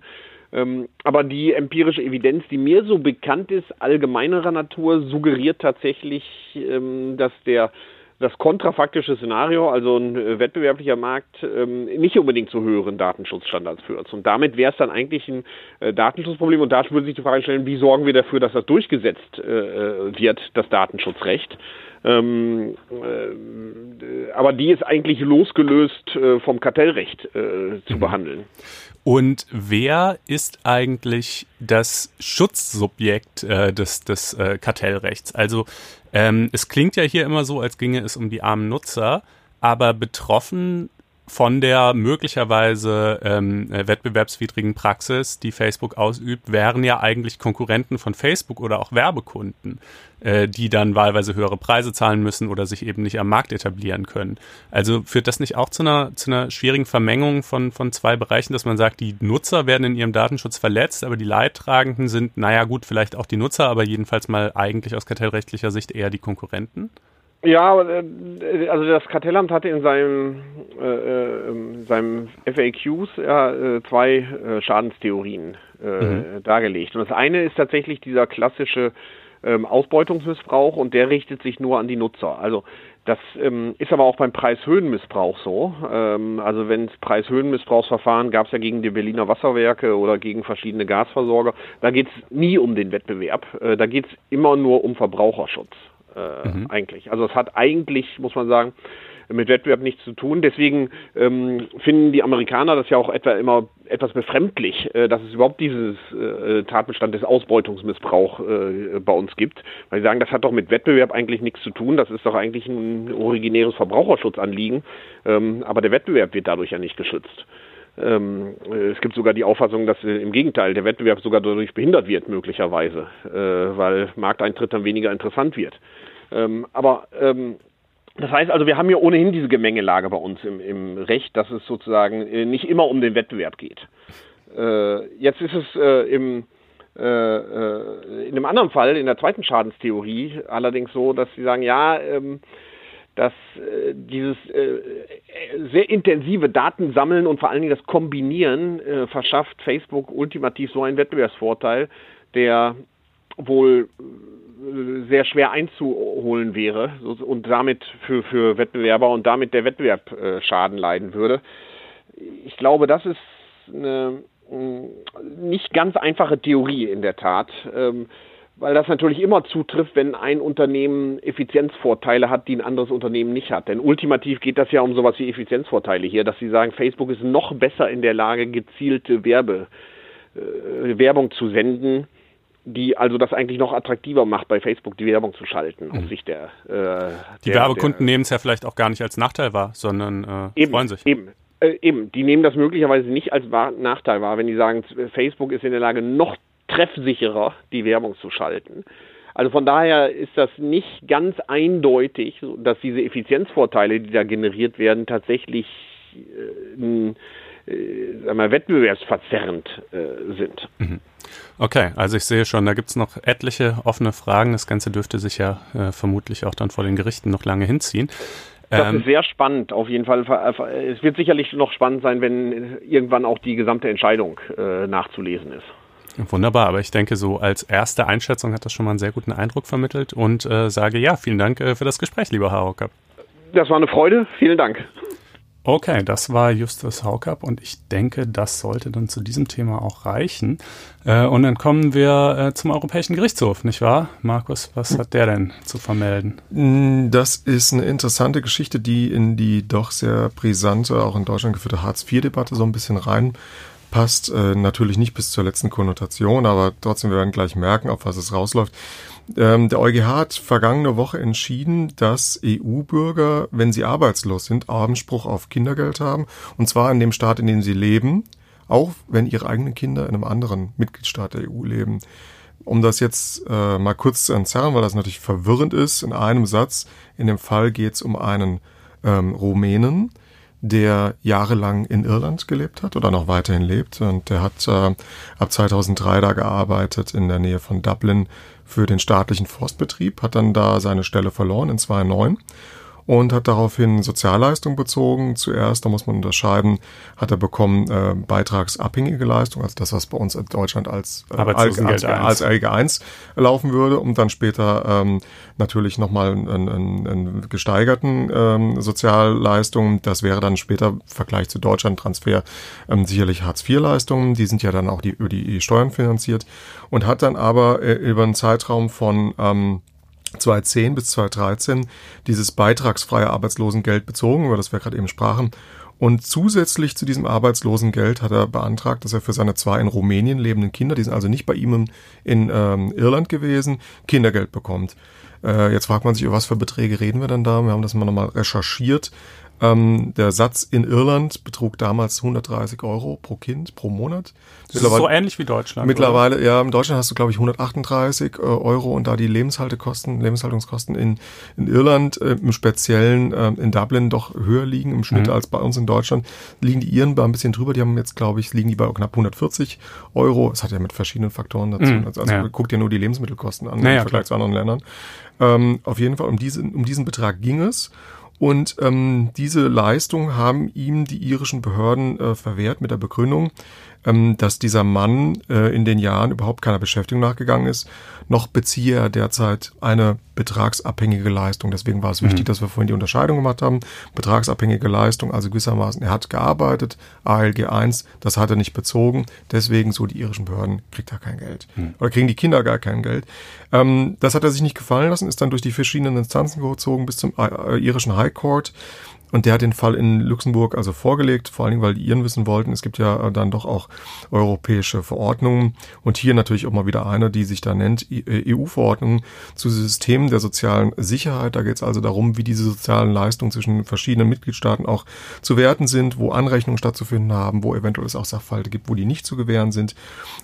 Ähm, aber die empirische Evidenz, die mir so bekannt ist, allgemeinerer Natur, suggeriert tatsächlich, ähm, dass der das kontrafaktische Szenario, also ein äh, wettbewerblicher Markt, ähm, nicht unbedingt zu höheren Datenschutzstandards führt. Und damit wäre es dann eigentlich ein äh, Datenschutzproblem. Und da würde sich die Frage stellen, wie sorgen wir dafür, dass das durchgesetzt äh, wird, das Datenschutzrecht. Ähm, äh, aber die ist eigentlich losgelöst vom Kartellrecht zu mhm. behandeln. Und wer ist eigentlich das Schutzsubjekt äh, des, des äh, Kartellrechts? Also ähm, es klingt ja hier immer so, als ginge es um die armen Nutzer, aber betroffen von der möglicherweise ähm, äh, wettbewerbswidrigen Praxis, die Facebook ausübt, wären ja eigentlich Konkurrenten von Facebook oder auch Werbekunden, äh, die dann wahlweise höhere Preise zahlen müssen oder sich eben nicht am Markt etablieren können. Also führt das nicht auch zu einer, zu einer schwierigen Vermengung von, von zwei Bereichen, dass man sagt, die Nutzer werden in ihrem Datenschutz verletzt, aber die Leidtragenden sind, naja gut, vielleicht auch die Nutzer, aber jedenfalls mal eigentlich aus kartellrechtlicher Sicht eher die Konkurrenten? Ja, äh, also das Kartellamt hatte in seinem, äh, äh seinem FAQs ja, äh, zwei Schadenstheorien äh, mhm. dargelegt. Und das eine ist tatsächlich dieser klassische ähm, Ausbeutungsmissbrauch und der richtet sich nur an die Nutzer. Also das ähm, ist aber auch beim Preishöhenmissbrauch so. Ähm, also wenn es Preishöhenmissbrauchsverfahren gab es ja gegen die Berliner Wasserwerke oder gegen verschiedene Gasversorger, da geht es nie um den Wettbewerb. Äh, da geht es immer nur um Verbraucherschutz. Äh, mhm. eigentlich. Also es hat eigentlich, muss man sagen, mit Wettbewerb nichts zu tun. Deswegen ähm, finden die Amerikaner das ja auch etwa immer etwas befremdlich, äh, dass es überhaupt dieses äh, Tatbestand des Ausbeutungsmissbrauchs äh, bei uns gibt. Weil sie sagen, das hat doch mit Wettbewerb eigentlich nichts zu tun. Das ist doch eigentlich ein originäres Verbraucherschutzanliegen. Ähm, aber der Wettbewerb wird dadurch ja nicht geschützt. Ähm, es gibt sogar die Auffassung, dass äh, im Gegenteil der Wettbewerb sogar dadurch behindert wird, möglicherweise, äh, weil Markteintritt dann weniger interessant wird. Ähm, aber ähm, das heißt also, wir haben ja ohnehin diese Gemengelage bei uns im, im Recht, dass es sozusagen äh, nicht immer um den Wettbewerb geht. Äh, jetzt ist es äh, im, äh, in einem anderen Fall, in der zweiten Schadenstheorie, allerdings so, dass sie sagen, ja, ähm, dass äh, dieses sehr intensive Datensammeln und vor allen Dingen das Kombinieren verschafft Facebook ultimativ so einen Wettbewerbsvorteil, der wohl sehr schwer einzuholen wäre und damit für, für Wettbewerber und damit der Wettbewerb äh, Schaden leiden würde. Ich glaube, das ist eine nicht ganz einfache Theorie in der Tat, ähm, weil das natürlich immer zutrifft, wenn ein Unternehmen Effizienzvorteile hat, die ein anderes Unternehmen nicht hat. Denn ultimativ geht das ja um sowas wie Effizienzvorteile hier, dass sie sagen, Facebook ist noch besser in der Lage, gezielte Werbe, äh, Werbung zu senden die also das eigentlich noch attraktiver macht, bei Facebook die Werbung zu schalten aus mhm. Sicht der. Äh, die der, Werbekunden nehmen es ja vielleicht auch gar nicht als Nachteil wahr, sondern äh, eben, freuen sich. Eben. Äh, eben, die nehmen das möglicherweise nicht als Nachteil wahr, wenn die sagen, Facebook ist in der Lage, noch treffsicherer die Werbung zu schalten. Also von daher ist das nicht ganz eindeutig, dass diese Effizienzvorteile, die da generiert werden, tatsächlich äh, äh, wir, wettbewerbsverzerrend äh, sind. Mhm. Okay, also ich sehe schon, da gibt es noch etliche offene Fragen. Das Ganze dürfte sich ja äh, vermutlich auch dann vor den Gerichten noch lange hinziehen. Das ähm, ist sehr spannend, auf jeden Fall. Es wird sicherlich noch spannend sein, wenn irgendwann auch die gesamte Entscheidung äh, nachzulesen ist. Wunderbar, aber ich denke, so als erste Einschätzung hat das schon mal einen sehr guten Eindruck vermittelt und äh, sage ja, vielen Dank äh, für das Gespräch, lieber Haroka. Das war eine Freude, vielen Dank. Okay, das war Justus Haukapp und ich denke, das sollte dann zu diesem Thema auch reichen. Äh, und dann kommen wir äh, zum Europäischen Gerichtshof, nicht wahr? Markus, was hat der denn zu vermelden? Mm, das ist eine interessante Geschichte, die in die doch sehr brisante, auch in Deutschland geführte Hartz-IV-Debatte so ein bisschen reinpasst. Äh, natürlich nicht bis zur letzten Konnotation, aber trotzdem, wir werden gleich merken, auf was es rausläuft. Ähm, der EuGH hat vergangene Woche entschieden, dass EU-Bürger, wenn sie arbeitslos sind, Anspruch auf Kindergeld haben. Und zwar in dem Staat, in dem sie leben, auch wenn ihre eigenen Kinder in einem anderen Mitgliedstaat der EU leben. Um das jetzt äh, mal kurz zu entzerren, weil das natürlich verwirrend ist, in einem Satz, in dem Fall geht es um einen ähm, Rumänen, der jahrelang in Irland gelebt hat oder noch weiterhin lebt. Und der hat äh, ab 2003 da gearbeitet in der Nähe von Dublin für den staatlichen Forstbetrieb, hat dann da seine Stelle verloren in 2009 und hat daraufhin Sozialleistung bezogen. Zuerst, da muss man unterscheiden, hat er bekommen äh, beitragsabhängige Leistung, also das, was bei uns in Deutschland als, äh, als, als, als LG 1 laufen würde und dann später ähm, natürlich nochmal einen, einen, einen gesteigerten ähm, Sozialleistungen. Das wäre dann später im Vergleich zu Deutschland Transfer ähm, sicherlich Hartz-IV-Leistungen. Die sind ja dann auch die, über die Steuern finanziert und hat dann aber äh, über einen Zeitraum von ähm, 2010 bis 2013 dieses beitragsfreie Arbeitslosengeld bezogen, über das wir gerade eben sprachen. Und zusätzlich zu diesem Arbeitslosengeld hat er beantragt, dass er für seine zwei in Rumänien lebenden Kinder, die sind also nicht bei ihm in, in ähm, Irland gewesen, Kindergeld bekommt. Äh, jetzt fragt man sich, über was für Beträge reden wir dann da? Wir haben das mal nochmal recherchiert. Ähm, der Satz in Irland betrug damals 130 Euro pro Kind pro Monat. Das ist so ähnlich wie Deutschland. Mittlerweile, oder? ja, in Deutschland hast du, glaube ich, 138 äh, Euro und da die Lebenshaltekosten, Lebenshaltungskosten in, in Irland, äh, im Speziellen äh, in Dublin doch höher liegen im Schnitt mhm. als bei uns in Deutschland, liegen die Iren ein bisschen drüber. Die haben jetzt, glaube ich, liegen die bei knapp 140 Euro. Das hat ja mit verschiedenen Faktoren dazu. Mhm. Also, also ja. guck dir nur die Lebensmittelkosten an naja, im Vergleich klar. zu anderen Ländern. Ähm, auf jeden Fall um diesen, um diesen Betrag ging es. Und ähm, diese Leistung haben ihm die irischen Behörden äh, verwehrt mit der Begründung, ähm, dass dieser Mann äh, in den Jahren überhaupt keiner Beschäftigung nachgegangen ist, noch beziehe er derzeit eine betragsabhängige Leistung. Deswegen war es wichtig, mhm. dass wir vorhin die Unterscheidung gemacht haben. Betragsabhängige Leistung, also gewissermaßen, er hat gearbeitet, ALG 1, das hat er nicht bezogen, deswegen so die irischen Behörden kriegt er kein Geld. Mhm. Oder kriegen die Kinder gar kein Geld. Ähm, das hat er sich nicht gefallen lassen, ist dann durch die verschiedenen Instanzen gezogen bis zum äh, irischen High Court. Und der hat den Fall in Luxemburg also vorgelegt, vor allen Dingen, weil die Iren wissen wollten, es gibt ja äh, dann doch auch europäische Verordnungen und hier natürlich auch mal wieder eine, die sich da nennt EU-Verordnung äh, e zu Systemen der sozialen Sicherheit. Da geht es also darum, wie diese sozialen Leistungen zwischen verschiedenen Mitgliedstaaten auch zu werten sind, wo Anrechnungen stattzufinden haben, wo eventuell es auch Sachverhalte gibt, wo die nicht zu gewähren sind.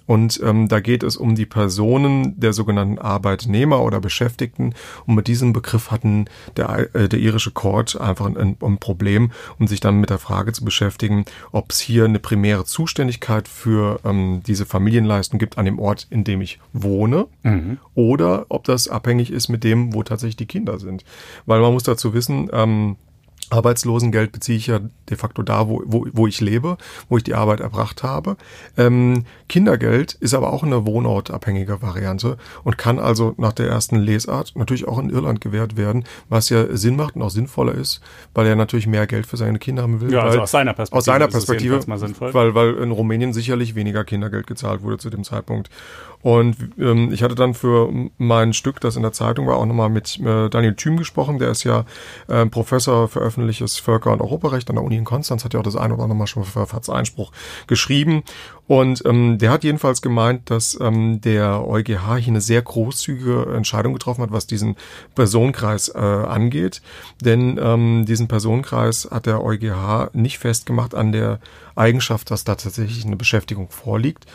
Und ähm, da geht es um die Personen der sogenannten Arbeitnehmer oder Beschäftigten. Und mit diesem Begriff hatten der, äh, der irische Court einfach ein, ein Problem, um sich dann mit der Frage zu beschäftigen, ob es hier eine primäre Zuständigkeit für ähm, diese Familienleistung gibt an dem Ort, in dem ich wohne, mhm. oder ob das abhängig ist mit dem, wo tatsächlich die Kinder sind. Weil man muss dazu wissen, ähm, Arbeitslosengeld beziehe ich ja de facto da, wo, wo, wo ich lebe, wo ich die Arbeit erbracht habe. Ähm, Kindergeld ist aber auch eine wohnortabhängige Variante und kann also nach der ersten Lesart natürlich auch in Irland gewährt werden, was ja Sinn macht und auch sinnvoller ist, weil er natürlich mehr Geld für seine Kinder haben will. Ja, also aus seiner Perspektive. Aus seiner Perspektive, weil, weil in Rumänien sicherlich weniger Kindergeld gezahlt wurde zu dem Zeitpunkt. Und ähm, ich hatte dann für mein Stück, das in der Zeitung war, auch nochmal mit äh, Daniel Thüm gesprochen. Der ist ja äh, Professor für öffentliches Völker- und Europarecht an der Uni in Konstanz, hat ja auch das eine oder andere Mal schon für Verfahrenseinspruch geschrieben. Und ähm, der hat jedenfalls gemeint, dass ähm, der EuGH hier eine sehr großzügige Entscheidung getroffen hat, was diesen Personenkreis äh, angeht. Denn ähm, diesen Personenkreis hat der EuGH nicht festgemacht an der Eigenschaft, dass da tatsächlich eine Beschäftigung vorliegt,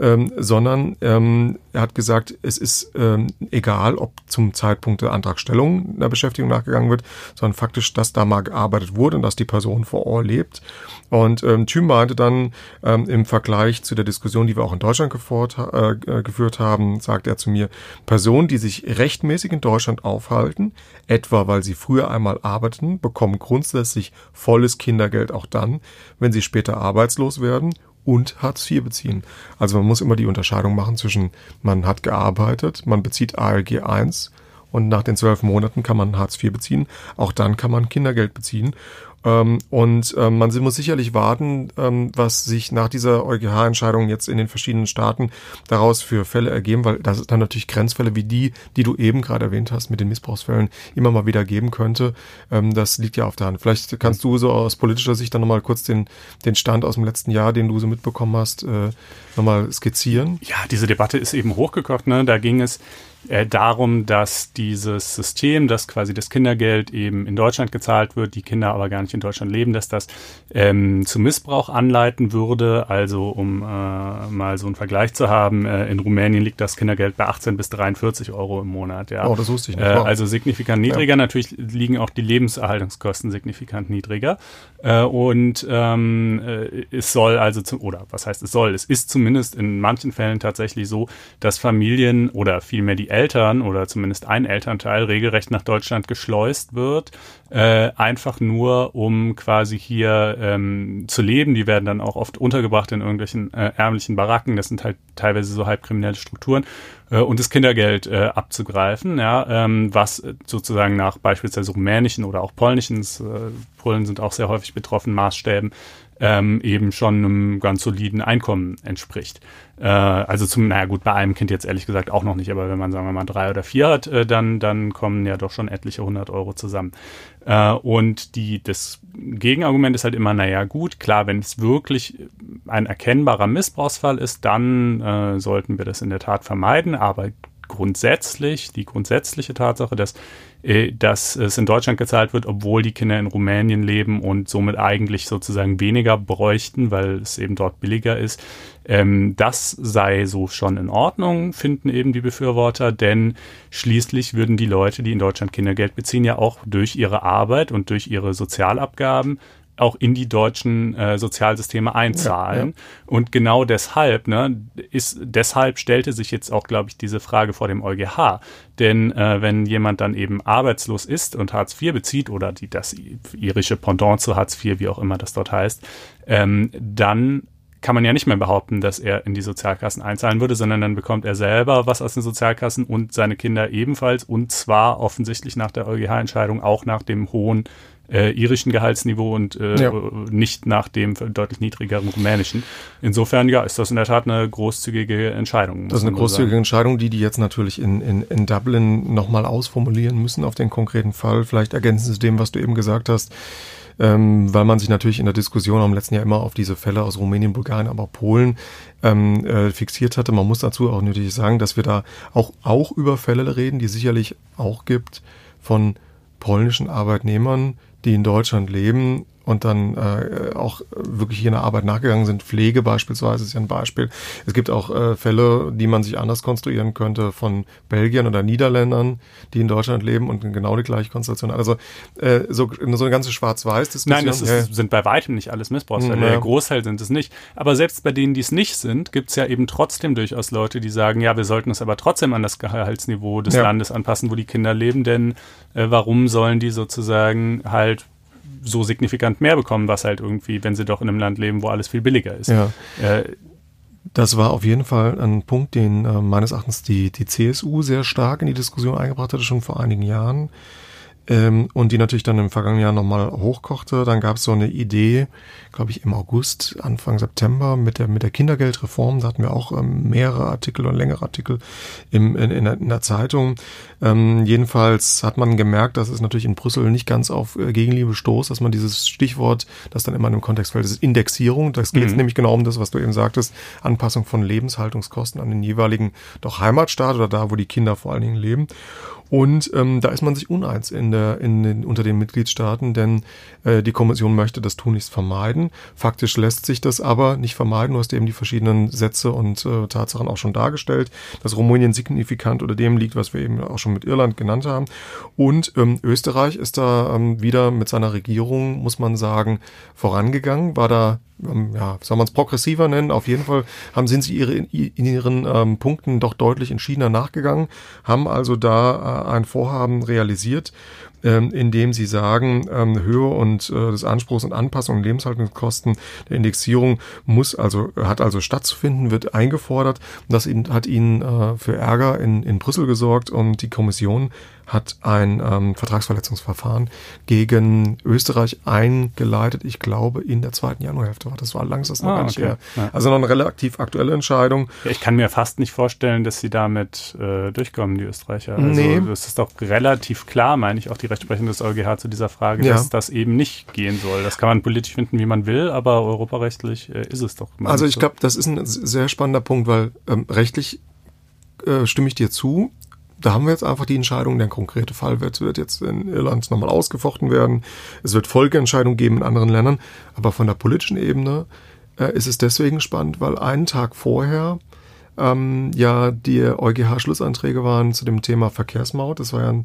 ähm, sondern ähm, er hat gesagt, es ist ähm, egal, ob zum Zeitpunkt der Antragstellung einer Beschäftigung nachgegangen wird, sondern faktisch, dass da mal gearbeitet wurde und dass die Person vor Ort lebt. Und ähm, Thüm meinte dann ähm, im Vergleich zu der Diskussion, die wir auch in Deutschland gefort, äh, äh, geführt haben, sagt er zu mir, Personen, die sich rechtmäßig in Deutschland aufhalten, etwa weil sie früher einmal arbeiteten, bekommen grundsätzlich volles Kindergeld auch dann, wenn sie später arbeitslos werden und Hartz IV beziehen. Also man muss immer die Unterscheidung machen zwischen man hat gearbeitet, man bezieht ALG 1 und nach den zwölf Monaten kann man Hartz IV beziehen. Auch dann kann man Kindergeld beziehen. Ähm, und ähm, man muss sicherlich warten, ähm, was sich nach dieser EuGH-Entscheidung jetzt in den verschiedenen Staaten daraus für Fälle ergeben, weil das dann natürlich Grenzfälle wie die, die du eben gerade erwähnt hast, mit den Missbrauchsfällen immer mal wieder geben könnte. Das liegt ja auf der Hand. Vielleicht kannst du so aus politischer Sicht dann nochmal kurz den, den Stand aus dem letzten Jahr, den du so mitbekommen hast, äh, nochmal skizzieren. Ja, diese Debatte ist eben hochgekocht. Ne? Da ging es äh, darum, dass dieses System, dass quasi das Kindergeld eben in Deutschland gezahlt wird, die Kinder aber gar nicht in Deutschland leben, dass das ähm, zu Missbrauch anleiten würde. Also um äh, mal so einen Vergleich zu haben, äh, in Rumänien liegt das Kindergeld bei 18 bis 43 Euro im Monat. Ja. Oh, das wusste ich nicht. Äh, also signifikant niedriger. Ja. Natürlich liegen auch die Lebenserhaltungskosten signifikant niedriger. Äh, und ähm, äh, es soll also, zu, oder was heißt es soll, es ist zumindest in manchen Fällen tatsächlich so, dass Familien oder vielmehr die Eltern oder zumindest ein Elternteil regelrecht nach Deutschland geschleust wird, äh, einfach nur um quasi hier ähm, zu leben. Die werden dann auch oft untergebracht in irgendwelchen äh, ärmlichen Baracken. Das sind halt teilweise so halbkriminelle Strukturen äh, und das Kindergeld äh, abzugreifen, ja, ähm, was sozusagen nach beispielsweise rumänischen oder auch polnischen, äh, Polen sind auch sehr häufig betroffen, Maßstäben ähm, eben schon einem ganz soliden Einkommen entspricht. Äh, also zum, naja gut, bei einem Kind jetzt ehrlich gesagt auch noch nicht, aber wenn man sagen wir mal drei oder vier hat, äh, dann, dann kommen ja doch schon etliche hundert Euro zusammen. Äh, und die, das Gegenargument ist halt immer, naja gut, klar, wenn es wirklich ein erkennbarer Missbrauchsfall ist, dann äh, sollten wir das in der Tat vermeiden, aber grundsätzlich, die grundsätzliche Tatsache, dass, dass es in Deutschland gezahlt wird, obwohl die Kinder in Rumänien leben und somit eigentlich sozusagen weniger bräuchten, weil es eben dort billiger ist, ähm, das sei so schon in Ordnung, finden eben die Befürworter, denn schließlich würden die Leute, die in Deutschland Kindergeld beziehen, ja auch durch ihre Arbeit und durch ihre Sozialabgaben auch in die deutschen äh, Sozialsysteme einzahlen. Ja, ja. Und genau deshalb, ne, ist, deshalb stellte sich jetzt auch, glaube ich, diese Frage vor dem EuGH. Denn äh, wenn jemand dann eben arbeitslos ist und Hartz IV bezieht oder die, das irische Pendant zu Hartz IV, wie auch immer das dort heißt, ähm, dann kann man ja nicht mehr behaupten, dass er in die Sozialkassen einzahlen würde, sondern dann bekommt er selber was aus den Sozialkassen und seine Kinder ebenfalls und zwar offensichtlich nach der EuGH-Entscheidung auch nach dem hohen äh, irischen Gehaltsniveau und äh, ja. nicht nach dem deutlich niedrigeren rumänischen. Insofern, ja, ist das in der Tat eine großzügige Entscheidung. Das ist eine großzügige sagen. Entscheidung, die die jetzt natürlich in, in, in Dublin nochmal ausformulieren müssen auf den konkreten Fall. Vielleicht ergänzen Sie dem, was du eben gesagt hast. Ähm, weil man sich natürlich in der Diskussion am letzten Jahr immer auf diese Fälle aus Rumänien, Bulgarien, aber auch Polen ähm, äh, fixiert hatte. Man muss dazu auch natürlich sagen, dass wir da auch, auch über Fälle reden, die sicherlich auch gibt von polnischen Arbeitnehmern, die in Deutschland leben und dann äh, auch wirklich hier in der Arbeit nachgegangen sind. Pflege beispielsweise ist ja ein Beispiel. Es gibt auch äh, Fälle, die man sich anders konstruieren könnte von Belgiern oder Niederländern, die in Deutschland leben und genau die gleiche Konstellation. Also äh, so, so eine ganze Schwarz-Weiß-Diskussion. Nein, das ist, ja. sind bei weitem nicht alles Missbrauchsfälle. Ja. Der Großteil sind es nicht. Aber selbst bei denen, die es nicht sind, gibt es ja eben trotzdem durchaus Leute, die sagen, ja, wir sollten es aber trotzdem an das Gehaltsniveau des ja. Landes anpassen, wo die Kinder leben, denn äh, warum sollen die sozusagen halt so signifikant mehr bekommen, was halt irgendwie, wenn sie doch in einem Land leben, wo alles viel billiger ist. Ja. Äh, das war auf jeden Fall ein Punkt, den äh, meines Erachtens die, die CSU sehr stark in die Diskussion eingebracht hatte, schon vor einigen Jahren. Ähm, und die natürlich dann im vergangenen Jahr nochmal hochkochte. Dann gab es so eine Idee, glaube ich, im August, Anfang September mit der, mit der Kindergeldreform. Da hatten wir auch ähm, mehrere Artikel und längere Artikel im, in, in, der, in der Zeitung. Ähm, jedenfalls hat man gemerkt, dass es natürlich in Brüssel nicht ganz auf äh, Gegenliebe stoßt, dass man dieses Stichwort, das dann immer in dem Kontext fällt, das ist Indexierung. Das geht mhm. nämlich genau um das, was du eben sagtest, Anpassung von Lebenshaltungskosten an den jeweiligen doch Heimatstaat oder da, wo die Kinder vor allen Dingen leben. Und ähm, da ist man sich uneins in der, in den, unter den Mitgliedstaaten, denn äh, die Kommission möchte das tunlichst vermeiden. Faktisch lässt sich das aber nicht vermeiden. Du hast eben die verschiedenen Sätze und äh, Tatsachen auch schon dargestellt, dass Rumänien signifikant unter dem liegt, was wir eben auch schon mit Irland genannt haben. Und ähm, Österreich ist da ähm, wieder mit seiner Regierung, muss man sagen, vorangegangen, war da ja, soll man es progressiver nennen? Auf jeden Fall haben, sind sie ihre, in ihren ähm, Punkten doch deutlich entschiedener nachgegangen, haben also da äh, ein Vorhaben realisiert, ähm, indem sie sagen, ähm, Höhe und äh, des Anspruchs und Anpassung Lebenshaltungskosten der Indexierung muss also, hat also stattzufinden, wird eingefordert. Das hat ihnen äh, für Ärger in, in Brüssel gesorgt und die Kommission hat ein ähm, Vertragsverletzungsverfahren gegen Österreich eingeleitet. Ich glaube, in der zweiten Januarhälfte war das war langsam noch ah, gar nicht okay. her. Ja. Also noch eine relativ aktuelle Entscheidung. Ja, ich kann mir fast nicht vorstellen, dass sie damit äh, durchkommen, die Österreicher. Also nee. das ist doch relativ klar, meine ich, auch die Rechtsprechung des EuGH zu dieser Frage, ja. dass das eben nicht gehen soll. Das kann man politisch finden, wie man will, aber europarechtlich äh, ist es doch. Also ich so. glaube, das ist ein sehr spannender Punkt, weil ähm, rechtlich äh, stimme ich dir zu da haben wir jetzt einfach die Entscheidung, der konkrete Fall wird, wird jetzt in Irland nochmal ausgefochten werden. Es wird Folgeentscheidungen geben in anderen Ländern. Aber von der politischen Ebene äh, ist es deswegen spannend, weil einen Tag vorher ähm, ja die EuGH-Schlussanträge waren zu dem Thema Verkehrsmaut. Das war ja,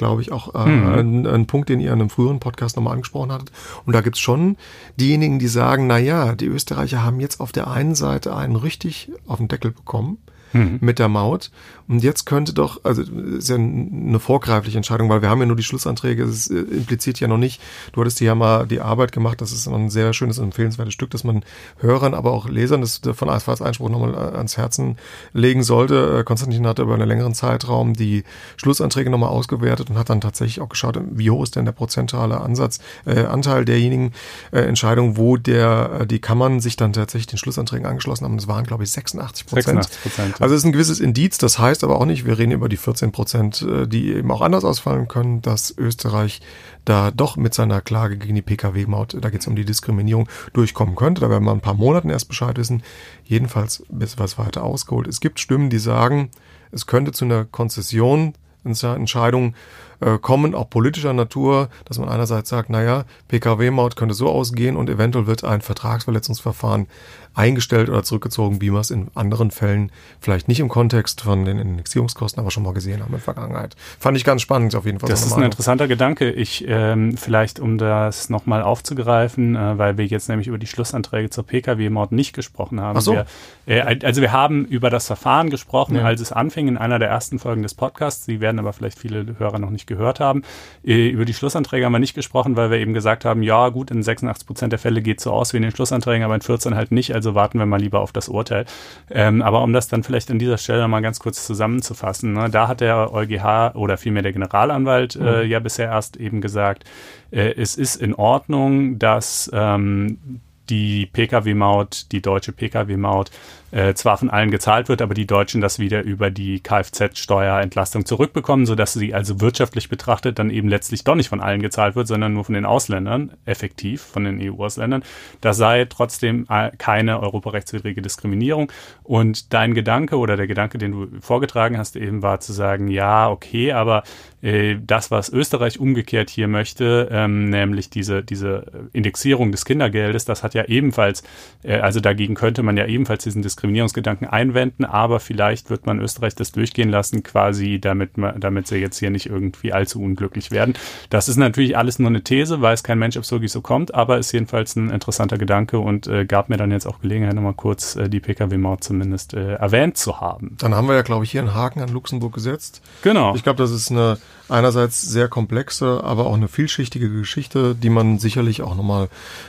glaube ich, auch äh, hm. ein, ein, Punkt, den ihr in einem früheren Podcast nochmal angesprochen hattet. Und da gibt's schon diejenigen, die sagen, na ja, die Österreicher haben jetzt auf der einen Seite einen richtig auf den Deckel bekommen mhm. mit der Maut. Und jetzt könnte doch, also ist ja eine vorgreifliche Entscheidung, weil wir haben ja nur die Schlussanträge, es äh, impliziert ja noch nicht, du hattest dir ja mal die Arbeit gemacht, das ist ein sehr schönes, empfehlenswertes Stück, das man Hörern, aber auch Lesern das von als Einspruch nochmal äh, ans Herzen legen sollte. Äh, Konstantin hatte über einen längeren Zeitraum die Schlussanträge nochmal ausgewertet und hat dann tatsächlich auch geschaut, wie hoch ist denn der prozentuale Ansatz, äh, Anteil derjenigen äh, Entscheidungen, wo der, die Kammern sich dann tatsächlich den Schlussanträgen angeschlossen haben. Das waren, glaube ich, 86 Prozent. 86 Prozent. Also es ist ein gewisses Indiz, das heißt, heißt aber auch nicht, wir reden über die 14 Prozent, äh, die eben auch anders ausfallen können, dass Österreich da doch mit seiner Klage gegen die Pkw-Maut, da geht es um die Diskriminierung, durchkommen könnte. Da werden wir ein paar Monaten erst Bescheid wissen. Jedenfalls bis was weiter ausgeholt. Es gibt Stimmen, die sagen, es könnte zu einer Konzession, Entscheidung äh, kommen, auch politischer Natur, dass man einerseits sagt, naja, Pkw-Maut könnte so ausgehen und eventuell wird ein Vertragsverletzungsverfahren eingestellt oder zurückgezogen, wie wir es in anderen Fällen vielleicht nicht im Kontext von den Indexierungskosten, aber schon mal gesehen haben in der Vergangenheit. Fand ich ganz spannend auf jeden Fall. Das ist ein interessanter Gedanke. Ich ähm, vielleicht, um das nochmal aufzugreifen, äh, weil wir jetzt nämlich über die Schlussanträge zur Pkw-Maut nicht gesprochen haben. Ach so. Wir, äh, also wir haben über das Verfahren gesprochen, ja. als es anfing in einer der ersten Folgen des Podcasts. Sie werden aber vielleicht viele Hörer noch nicht gehört haben. Äh, über die Schlussanträge haben wir nicht gesprochen, weil wir eben gesagt haben, ja gut, in 86 Prozent der Fälle geht es so aus wie in den Schlussanträgen, aber in 14 halt nicht, also warten wir mal lieber auf das Urteil. Ähm, aber um das dann vielleicht an dieser Stelle mal ganz kurz zusammenzufassen, ne, da hat der EuGH oder vielmehr der Generalanwalt äh, mhm. ja bisher erst eben gesagt, äh, es ist in Ordnung, dass ähm, die Pkw-Maut, die deutsche Pkw-Maut, äh, zwar von allen gezahlt wird, aber die Deutschen das wieder über die Kfz-Steuerentlastung zurückbekommen, sodass sie also wirtschaftlich betrachtet dann eben letztlich doch nicht von allen gezahlt wird, sondern nur von den Ausländern, effektiv von den EU-Ausländern. Das sei trotzdem äh, keine europarechtswidrige Diskriminierung. Und dein Gedanke oder der Gedanke, den du vorgetragen hast, eben war zu sagen, ja, okay, aber äh, das, was Österreich umgekehrt hier möchte, ähm, nämlich diese, diese Indexierung des Kindergeldes, das hat ja ebenfalls, äh, also dagegen könnte man ja ebenfalls diesen Diskriminierungsgedanken Diskriminierungsgedanken einwenden, aber vielleicht wird man Österreich das durchgehen lassen, quasi, damit, damit sie jetzt hier nicht irgendwie allzu unglücklich werden. Das ist natürlich alles nur eine These, weiß kein Mensch, ob es wirklich so kommt, aber ist jedenfalls ein interessanter Gedanke und äh, gab mir dann jetzt auch Gelegenheit, nochmal kurz äh, die Pkw-Maut zumindest äh, erwähnt zu haben. Dann haben wir ja, glaube ich, hier einen Haken an Luxemburg gesetzt. Genau. Ich glaube, das ist eine einerseits sehr komplexe, aber auch eine vielschichtige Geschichte, die man sicherlich auch nochmal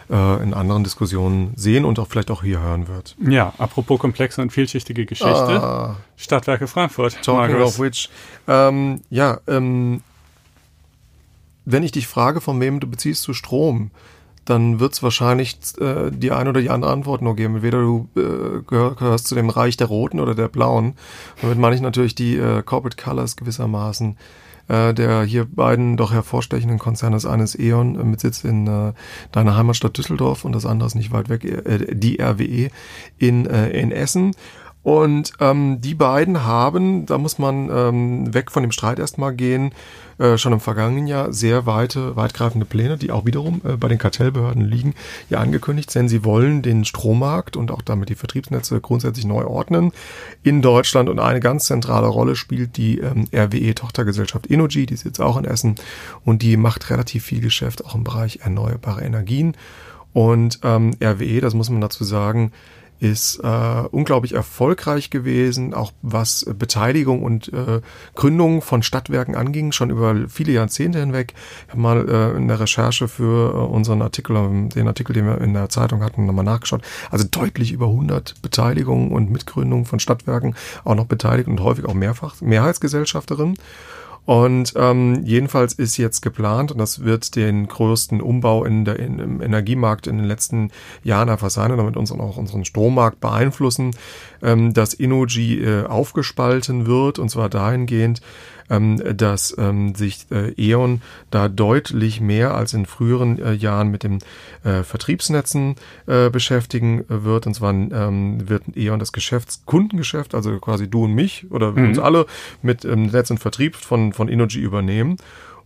äh, in anderen Diskussionen sehen und auch vielleicht auch hier hören wird. Ja, apropos komplexe und vielschichtige Geschichte. Ah, Stadtwerke Frankfurt. Talking Marcus. of which. Ähm, ja, ähm, wenn ich dich frage, von wem du beziehst du Strom, dann wird es wahrscheinlich äh, die eine oder die andere Antwort nur geben. Entweder du äh, gehörst zu dem Reich der Roten oder der Blauen. Damit meine ich natürlich die äh, Corporate Colors gewissermaßen äh, der hier beiden doch hervorstechenden Konzerne ist eines E.ON äh, mit Sitz in äh, deiner Heimatstadt Düsseldorf und das andere ist nicht weit weg, äh, die RWE in, äh, in Essen. Und ähm, die beiden haben, da muss man ähm, weg von dem Streit erstmal gehen, äh, schon im vergangenen Jahr sehr weite, weitgreifende Pläne, die auch wiederum äh, bei den Kartellbehörden liegen, ja angekündigt, denn sie wollen den Strommarkt und auch damit die Vertriebsnetze grundsätzlich neu ordnen in Deutschland und eine ganz zentrale Rolle spielt die ähm, RWE-Tochtergesellschaft Energy, die ist jetzt auch in Essen und die macht relativ viel Geschäft auch im Bereich erneuerbare Energien. Und ähm, RWE, das muss man dazu sagen, ist äh, unglaublich erfolgreich gewesen, auch was Beteiligung und äh, Gründung von Stadtwerken anging, schon über viele Jahrzehnte hinweg. Ich habe mal äh, in der Recherche für äh, unseren Artikel, ähm, den Artikel, den wir in der Zeitung hatten, nochmal nachgeschaut. Also deutlich über 100 Beteiligungen und Mitgründungen von Stadtwerken, auch noch beteiligt und häufig auch mehrfach Mehrheitsgesellschafterin. Und ähm, jedenfalls ist jetzt geplant, und das wird den größten Umbau in der, in, im Energiemarkt in den letzten Jahren einfach sein und damit unseren, auch unseren Strommarkt beeinflussen, ähm, dass Innogy äh, aufgespalten wird, und zwar dahingehend, ähm, dass ähm, sich äh, E.ON da deutlich mehr als in früheren äh, Jahren mit den äh, Vertriebsnetzen äh, beschäftigen wird. Und zwar ähm, wird E.ON das Geschäftskundengeschäft, also quasi du und mich oder mhm. uns alle mit ähm, Netz und Vertrieb von, von Energy übernehmen.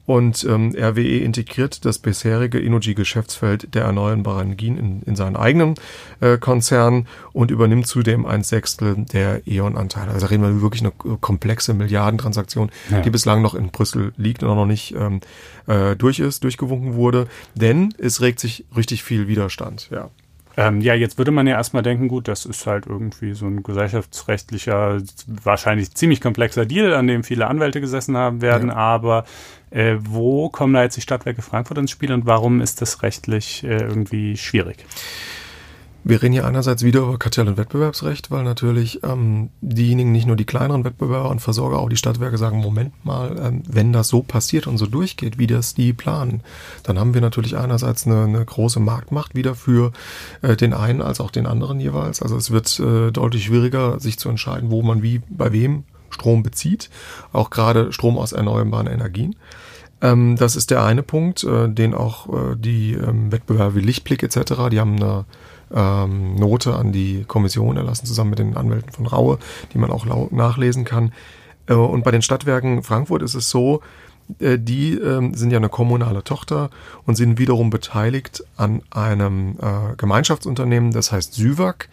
Und ähm, RWE integriert das bisherige Energy-Geschäftsfeld der erneuerbaren Energien in, in seinen eigenen äh, Konzern und übernimmt zudem ein Sechstel der E.ON-Anteile. Also reden wir wirklich eine komplexe Milliardentransaktion, ja. die bislang noch in Brüssel liegt und auch noch nicht ähm, äh, durch ist, durchgewunken wurde. Denn es regt sich richtig viel Widerstand. Ja. Ähm, ja, jetzt würde man ja erstmal denken, gut, das ist halt irgendwie so ein gesellschaftsrechtlicher, wahrscheinlich ziemlich komplexer Deal, an dem viele Anwälte gesessen haben werden, ja. aber äh, wo kommen da jetzt die Stadtwerke Frankfurt ins Spiel und warum ist das rechtlich äh, irgendwie schwierig? Wir reden hier einerseits wieder über Kartell- und Wettbewerbsrecht, weil natürlich ähm, diejenigen, nicht nur die kleineren Wettbewerber und Versorger, auch die Stadtwerke sagen, Moment mal, ähm, wenn das so passiert und so durchgeht, wie das die planen, dann haben wir natürlich einerseits eine, eine große Marktmacht wieder für äh, den einen als auch den anderen jeweils. Also es wird äh, deutlich schwieriger, sich zu entscheiden, wo man wie bei wem Strom bezieht, auch gerade Strom aus erneuerbaren Energien. Ähm, das ist der eine Punkt, äh, den auch äh, die ähm, Wettbewerber wie Lichtblick etc., die haben eine ähm, Note an die Kommission erlassen, zusammen mit den Anwälten von Raue, die man auch nachlesen kann. Äh, und bei den Stadtwerken Frankfurt ist es so, äh, die äh, sind ja eine kommunale Tochter und sind wiederum beteiligt an einem äh, Gemeinschaftsunternehmen, das heißt Süwag.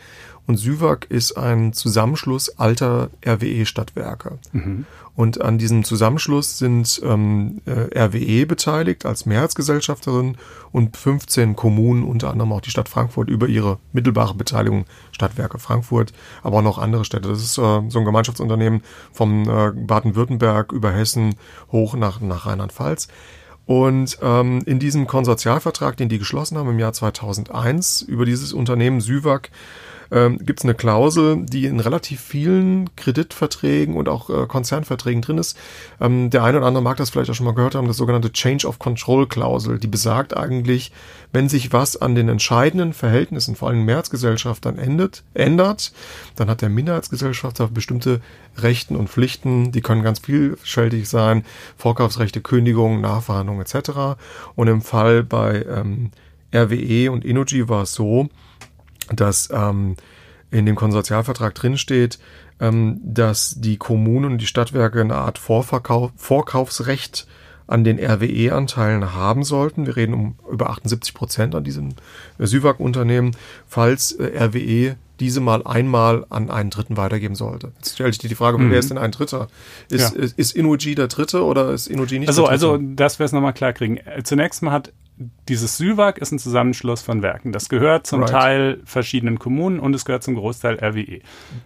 Und Süwag ist ein Zusammenschluss alter RWE-Stadtwerke. Mhm. Und an diesem Zusammenschluss sind ähm, äh, RWE beteiligt als Mehrheitsgesellschafterin und 15 Kommunen, unter anderem auch die Stadt Frankfurt, über ihre mittelbare Beteiligung Stadtwerke Frankfurt, aber auch noch andere Städte. Das ist äh, so ein Gemeinschaftsunternehmen vom äh, Baden-Württemberg über Hessen hoch nach, nach Rheinland-Pfalz. Und ähm, in diesem Konsortialvertrag, den die geschlossen haben im Jahr 2001 über dieses Unternehmen Süwag, ähm, gibt es eine Klausel, die in relativ vielen Kreditverträgen und auch äh, Konzernverträgen drin ist. Ähm, der eine oder andere mag das vielleicht auch schon mal gehört haben, das sogenannte Change of Control Klausel, die besagt eigentlich, wenn sich was an den entscheidenden Verhältnissen, vor allem Mehrheitsgesellschaftern, endet, ändert, dann hat der Minderheitsgesellschafter bestimmte Rechten und Pflichten, die können ganz vielfältig sein, Vorkaufsrechte, Kündigungen, Nachverhandlungen etc. Und im Fall bei ähm, RWE und Energy war es so, dass ähm, in dem Konsortialvertrag drinsteht, ähm, dass die Kommunen und die Stadtwerke eine Art Vorverkauf, Vorkaufsrecht an den RWE-Anteilen haben sollten. Wir reden um über 78 Prozent an diesem äh, Süwag-Unternehmen, falls äh, RWE diese mal einmal an einen Dritten weitergeben sollte. Jetzt stelle ich dir die Frage, mhm. wer ist denn ein Dritter? Ist, ja. ist, ist Inuji der Dritte oder ist Inuji nicht also, der Dritte? Also, dass wir es nochmal klar kriegen. Äh, zunächst mal hat dieses Süwag ist ein Zusammenschluss von Werken. Das gehört zum right. Teil verschiedenen Kommunen und es gehört zum Großteil RWE.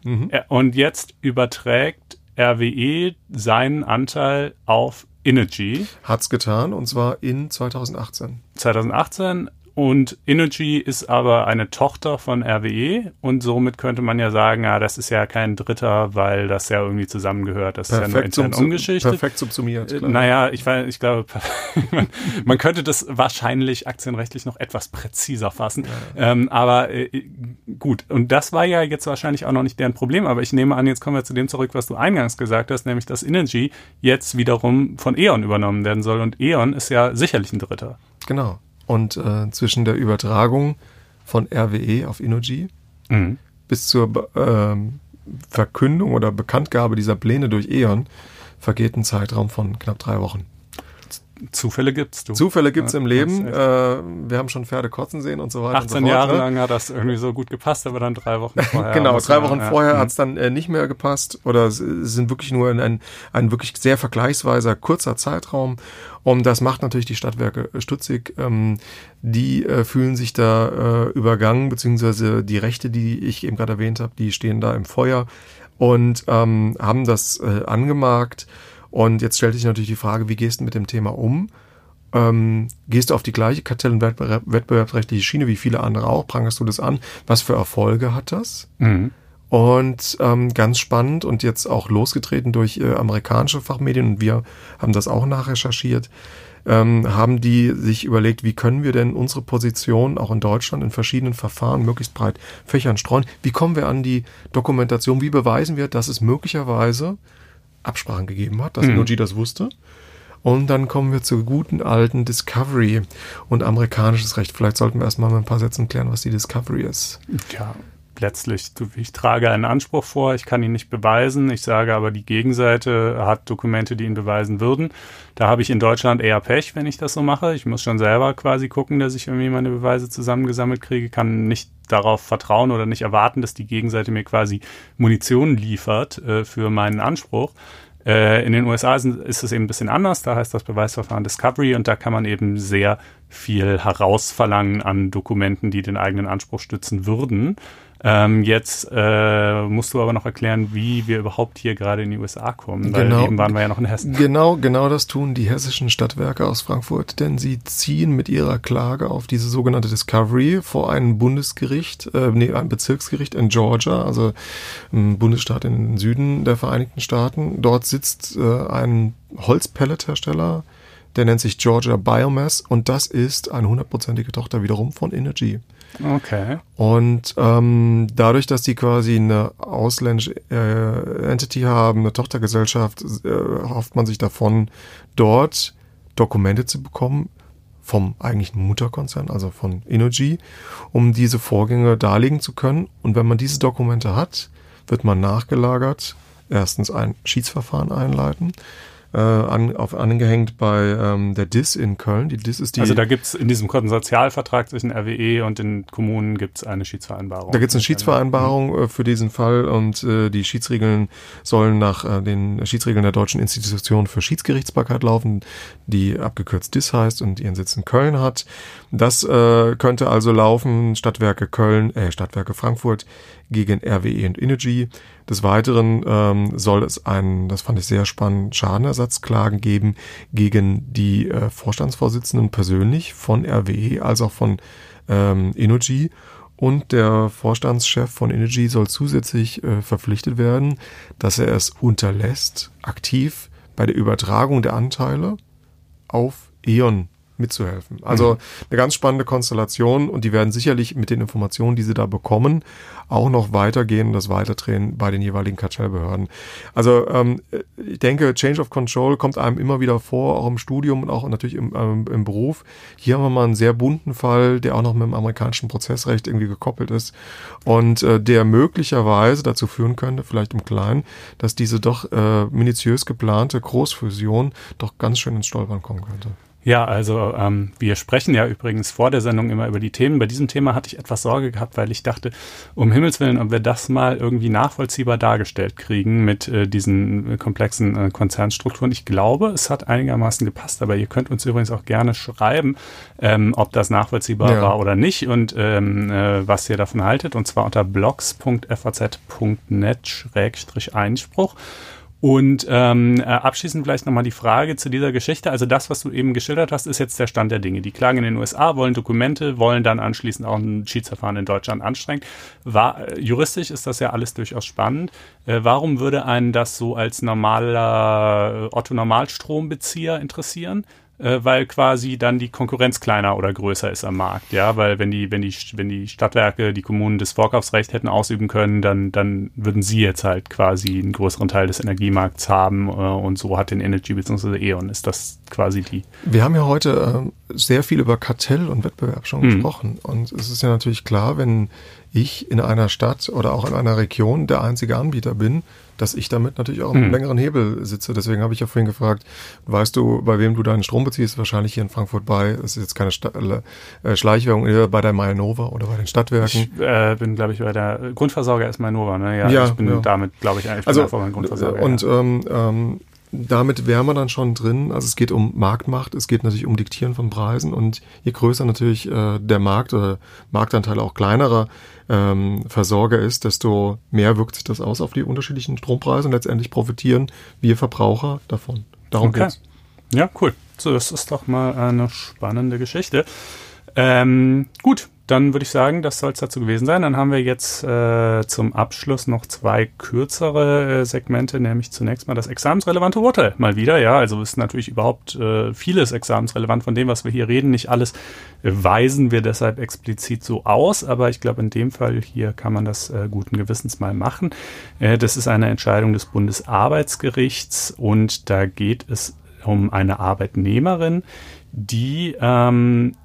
Mhm. Äh, und jetzt überträgt RWE seinen Anteil auf Energy. Hat's getan und zwar in 2018. 2018 und Energy ist aber eine Tochter von RWE und somit könnte man ja sagen, ja, das ist ja kein Dritter, weil das ja irgendwie zusammengehört. Das perfekt ist ja nur intern umgeschichtet. Perfekt subsumiert. Klar. Naja, ich, ich glaube, man, man, könnte das wahrscheinlich aktienrechtlich noch etwas präziser fassen. Ja. Ähm, aber äh, gut, und das war ja jetzt wahrscheinlich auch noch nicht deren Problem, aber ich nehme an, jetzt kommen wir zu dem zurück, was du eingangs gesagt hast, nämlich dass Energy jetzt wiederum von E.ON übernommen werden soll und E.ON ist ja sicherlich ein Dritter. Genau und äh, zwischen der Übertragung von RWE auf Innogy mhm. bis zur äh, Verkündung oder Bekanntgabe dieser Pläne durch E.ON vergeht ein Zeitraum von knapp drei Wochen. Zufälle gibt's du. Zufälle gibt's ja, im Leben. Äh, wir haben schon Pferde kotzen sehen und so weiter. 18 so Jahre ne? lang hat das irgendwie so gut gepasst, aber dann drei Wochen vorher. genau, drei Wochen ja, vorher ja. hat's dann äh, nicht mehr gepasst oder sind wirklich nur in ein, ein wirklich sehr vergleichsweiser kurzer Zeitraum. Und das macht natürlich die Stadtwerke Stutzig. Ähm, die äh, fühlen sich da äh, übergangen, beziehungsweise die Rechte, die ich eben gerade erwähnt habe, die stehen da im Feuer und ähm, haben das äh, angemarkt und jetzt stellt sich natürlich die Frage, wie gehst du mit dem Thema um? Ähm, gehst du auf die gleiche Kartell- und wettbewerbsrechtliche Schiene wie viele andere auch? Prangerst du das an? Was für Erfolge hat das? Mhm. Und ähm, ganz spannend und jetzt auch losgetreten durch äh, amerikanische Fachmedien und wir haben das auch nachrecherchiert, ähm, haben die sich überlegt, wie können wir denn unsere Position auch in Deutschland in verschiedenen Verfahren möglichst breit fächern streuen? Wie kommen wir an die Dokumentation? Wie beweisen wir, dass es möglicherweise Absprachen gegeben hat, dass mhm. Noji das wusste. Und dann kommen wir zur guten alten Discovery und amerikanisches Recht. Vielleicht sollten wir erstmal mit ein paar Sätzen klären, was die Discovery ist. Ja, letztlich, ich trage einen Anspruch vor, ich kann ihn nicht beweisen, ich sage aber, die Gegenseite hat Dokumente, die ihn beweisen würden. Da habe ich in Deutschland eher Pech, wenn ich das so mache. Ich muss schon selber quasi gucken, dass ich irgendwie meine Beweise zusammengesammelt kriege, kann nicht darauf vertrauen oder nicht erwarten, dass die Gegenseite mir quasi Munition liefert äh, für meinen Anspruch. Äh, in den USA ist, ist es eben ein bisschen anders. Da heißt das Beweisverfahren Discovery und da kann man eben sehr viel herausverlangen an Dokumenten, die den eigenen Anspruch stützen würden. Ähm, jetzt äh, musst du aber noch erklären, wie wir überhaupt hier gerade in die USA kommen, weil genau, eben waren wir ja noch in Hessen. Genau, genau das tun die hessischen Stadtwerke aus Frankfurt, denn sie ziehen mit ihrer Klage auf diese sogenannte Discovery vor ein Bundesgericht, äh, nee, ein Bezirksgericht in Georgia, also ein Bundesstaat im Süden der Vereinigten Staaten. Dort sitzt äh, ein Holzpellethersteller, der nennt sich Georgia Biomass und das ist eine hundertprozentige Tochter wiederum von Energy. Okay. Und ähm, dadurch, dass die quasi eine ausländische äh, Entity haben, eine Tochtergesellschaft, äh, hofft man sich davon, dort Dokumente zu bekommen vom eigentlichen Mutterkonzern, also von Energy, um diese Vorgänge darlegen zu können. Und wenn man diese Dokumente hat, wird man nachgelagert erstens ein Schiedsverfahren einleiten äh, an, auf, angehängt bei ähm, der DIS in Köln. Die DIS ist die. Also da gibt's in diesem Konsortialvertrag zwischen RWE und den Kommunen gibt's eine Schiedsvereinbarung. Da gibt's eine Schiedsvereinbarung äh, für diesen Fall und äh, die Schiedsregeln sollen nach äh, den Schiedsregeln der Deutschen Institution für Schiedsgerichtsbarkeit laufen, die abgekürzt DIS heißt und ihren Sitz in Köln hat. Das äh, könnte also laufen, Stadtwerke Köln, äh, Stadtwerke Frankfurt gegen RWE und Energy. Des Weiteren ähm, soll es einen, das fand ich sehr spannend, Schadenersatzklagen geben gegen die äh, Vorstandsvorsitzenden persönlich von RWE als auch von ähm, Energy. Und der Vorstandschef von Energy soll zusätzlich äh, verpflichtet werden, dass er es unterlässt, aktiv bei der Übertragung der Anteile auf E.ON mitzuhelfen. Also mhm. eine ganz spannende Konstellation und die werden sicherlich mit den Informationen, die sie da bekommen, auch noch weitergehen, das weiterdrehen bei den jeweiligen Kartellbehörden. Also ähm, ich denke, Change of Control kommt einem immer wieder vor, auch im Studium und auch natürlich im, ähm, im Beruf. Hier haben wir mal einen sehr bunten Fall, der auch noch mit dem amerikanischen Prozessrecht irgendwie gekoppelt ist und äh, der möglicherweise dazu führen könnte, vielleicht im Kleinen, dass diese doch äh, minutiös geplante Großfusion doch ganz schön ins Stolpern kommen könnte. Ja, also ähm, wir sprechen ja übrigens vor der Sendung immer über die Themen. Bei diesem Thema hatte ich etwas Sorge gehabt, weil ich dachte, um Himmels Willen, ob wir das mal irgendwie nachvollziehbar dargestellt kriegen mit äh, diesen äh, komplexen äh, Konzernstrukturen. Ich glaube, es hat einigermaßen gepasst, aber ihr könnt uns übrigens auch gerne schreiben, ähm, ob das nachvollziehbar ja. war oder nicht und ähm, äh, was ihr davon haltet. Und zwar unter blogs.faz.net-einspruch. Und ähm, äh, abschließend vielleicht nochmal die Frage zu dieser Geschichte. Also das, was du eben geschildert hast, ist jetzt der Stand der Dinge. Die klagen in den USA, wollen Dokumente, wollen dann anschließend auch ein Schiedsverfahren in Deutschland anstrengen. War, äh, juristisch ist das ja alles durchaus spannend. Äh, warum würde einen das so als normaler äh, Otto-Normalstrombezieher interessieren? Äh, weil quasi dann die Konkurrenz kleiner oder größer ist am Markt, ja, weil wenn die, wenn die, wenn die Stadtwerke, die Kommunen das Vorkaufsrecht hätten ausüben können, dann, dann würden sie jetzt halt quasi einen größeren Teil des Energiemarkts haben äh, und so hat den Energy bzw. E.ON ist das quasi die. Wir haben ja heute äh, sehr viel über Kartell und Wettbewerb schon mhm. gesprochen und es ist ja natürlich klar, wenn ich in einer Stadt oder auch in einer Region der einzige Anbieter bin, dass ich damit natürlich auch einen hm. längeren Hebel sitze. Deswegen habe ich ja vorhin gefragt, weißt du, bei wem du deinen Strom beziehst? Wahrscheinlich hier in Frankfurt bei, das ist jetzt keine Sta äh, Schleichwerbung, bei der Mainova oder bei den Stadtwerken. Ich äh, bin, glaube ich, bei der Grundversorger ist Mainova, ne? Ja, ja ich bin ja. damit, glaube ich, eigentlich also, einfach mein Grundversorger. Und ja. ähm, ähm, damit wären wir dann schon drin. Also es geht um Marktmacht, es geht natürlich um Diktieren von Preisen und je größer natürlich äh, der Markt oder Marktanteil auch kleinerer ähm, Versorger ist, desto mehr wirkt sich das aus auf die unterschiedlichen Strompreise und letztendlich profitieren wir Verbraucher davon. Darum okay. geht's. Ja, cool. So, das ist doch mal eine spannende Geschichte. Ähm, gut, dann würde ich sagen, das soll es dazu gewesen sein. Dann haben wir jetzt äh, zum Abschluss noch zwei kürzere äh, Segmente, nämlich zunächst mal das examensrelevante Urteil. Mal wieder, ja, also ist natürlich überhaupt äh, vieles examensrelevant von dem, was wir hier reden. Nicht alles äh, weisen wir deshalb explizit so aus, aber ich glaube, in dem Fall hier kann man das äh, guten Gewissens mal machen. Äh, das ist eine Entscheidung des Bundesarbeitsgerichts und da geht es um eine Arbeitnehmerin, die ähm,